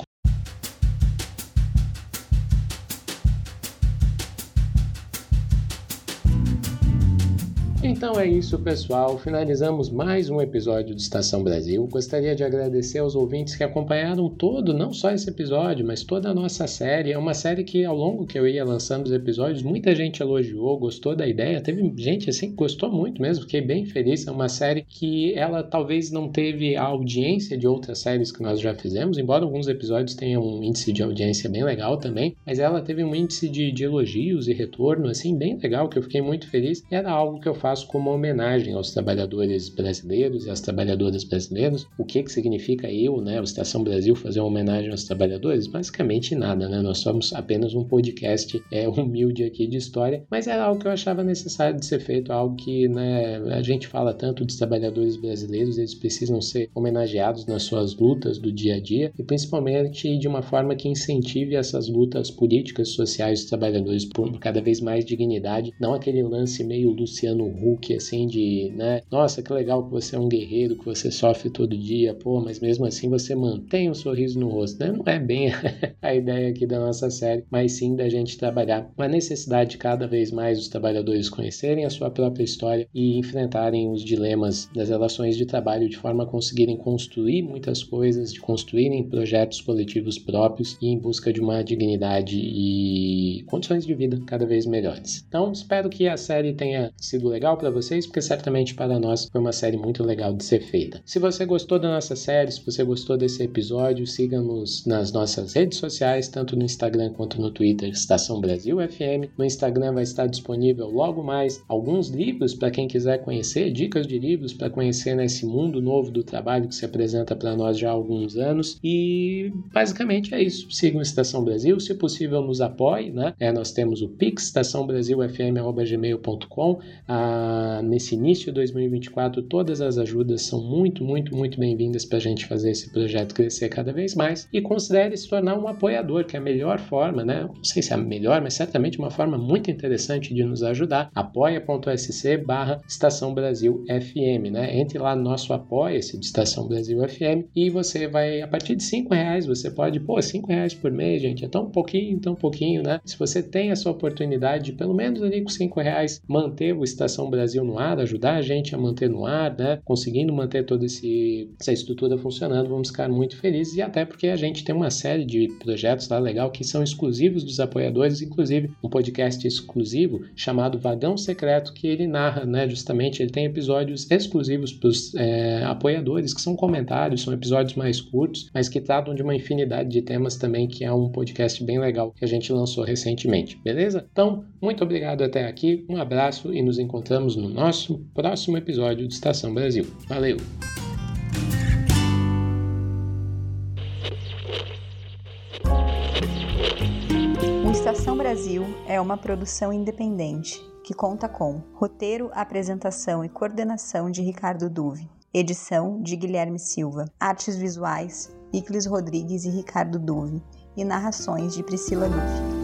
[SPEAKER 3] Então é isso, pessoal. Finalizamos mais um episódio do Estação Brasil. Gostaria de agradecer aos ouvintes que acompanharam todo, não só esse episódio, mas toda a nossa série. É uma série que, ao longo que eu ia lançando os episódios, muita gente elogiou, gostou da ideia. Teve gente assim que gostou muito mesmo, fiquei bem feliz. É uma série que ela talvez não teve a audiência de outras séries que nós já fizemos, embora alguns episódios tenham um índice de audiência bem legal também, mas ela teve um índice de, de elogios e retorno assim bem legal, que eu fiquei muito feliz. Era algo que eu faço como homenagem aos trabalhadores brasileiros e às trabalhadoras brasileiras. O que, que significa eu, né, o Estação Brasil, fazer uma homenagem aos trabalhadores? Basicamente nada, né? Nós somos apenas um podcast é, *laughs* humilde aqui de história, mas era algo que eu achava necessário de ser feito, algo que né, a gente fala tanto dos trabalhadores brasileiros, eles precisam ser homenageados nas suas lutas do dia a dia e principalmente de uma forma que incentive essas lutas políticas sociais dos trabalhadores por cada vez mais dignidade, não aquele lance meio Luciano Hulk, assim, de, né? Nossa, que legal que você é um guerreiro, que você sofre todo dia, pô, mas mesmo assim você mantém um sorriso no rosto, né? Não é bem *laughs* a ideia aqui da nossa série, mas sim da gente trabalhar com a necessidade de cada vez mais os trabalhadores conhecerem a sua própria história e enfrentarem os dilemas das relações de trabalho de forma a conseguirem construir muitas coisas, de construírem projetos coletivos próprios e em busca de uma dignidade e condições de vida cada vez melhores. Então, espero que a série tenha sido legal legal para vocês, porque certamente para nós foi uma série muito legal de ser feita. Se você gostou da nossa série, se você gostou desse episódio, siga-nos nas nossas redes sociais, tanto no Instagram quanto no Twitter, Estação Brasil FM. No Instagram vai estar disponível logo mais alguns livros para quem quiser conhecer, dicas de livros para conhecer nesse mundo novo do trabalho que se apresenta para nós já há alguns anos. E basicamente é isso. Sigam Estação Brasil, se possível nos apoie, né? É, nós temos o Pix, estaçãobrasilfm.gmail.com. A nesse início de 2024, todas as ajudas são muito, muito, muito bem-vindas para a gente fazer esse projeto crescer cada vez mais. E considere se tornar um apoiador, que é a melhor forma, né? Não sei se é a melhor, mas certamente uma forma muito interessante de nos ajudar. apoia.sc barra Estação Brasil FM, né? Entre lá no nosso apoia-se de Estação Brasil FM e você vai, a partir de 5 reais, você pode, pô, 5 reais por mês, gente, é tão pouquinho, tão pouquinho, né? Se você tem essa oportunidade de, pelo menos ali com 5 reais, manter o Estação Brasil no ar, ajudar a gente a manter no ar, né? Conseguindo manter toda esse, essa estrutura funcionando, vamos ficar muito felizes e até porque a gente tem uma série de projetos lá legal que são exclusivos dos apoiadores, inclusive um podcast exclusivo chamado Vagão Secreto que ele narra, né? Justamente ele tem episódios exclusivos para os é, apoiadores que são comentários, são episódios mais curtos, mas que tratam de uma infinidade de temas também, que é um podcast bem legal que a gente lançou recentemente, beleza? Então, muito obrigado até aqui, um abraço e nos encontramos encontramos no nosso próximo episódio de Estação Brasil. Valeu!
[SPEAKER 1] O Estação Brasil é uma produção independente que conta com roteiro, apresentação e coordenação de Ricardo Duve, edição de Guilherme Silva, artes visuais Iclis Rodrigues e Ricardo Duve e narrações de Priscila Duve.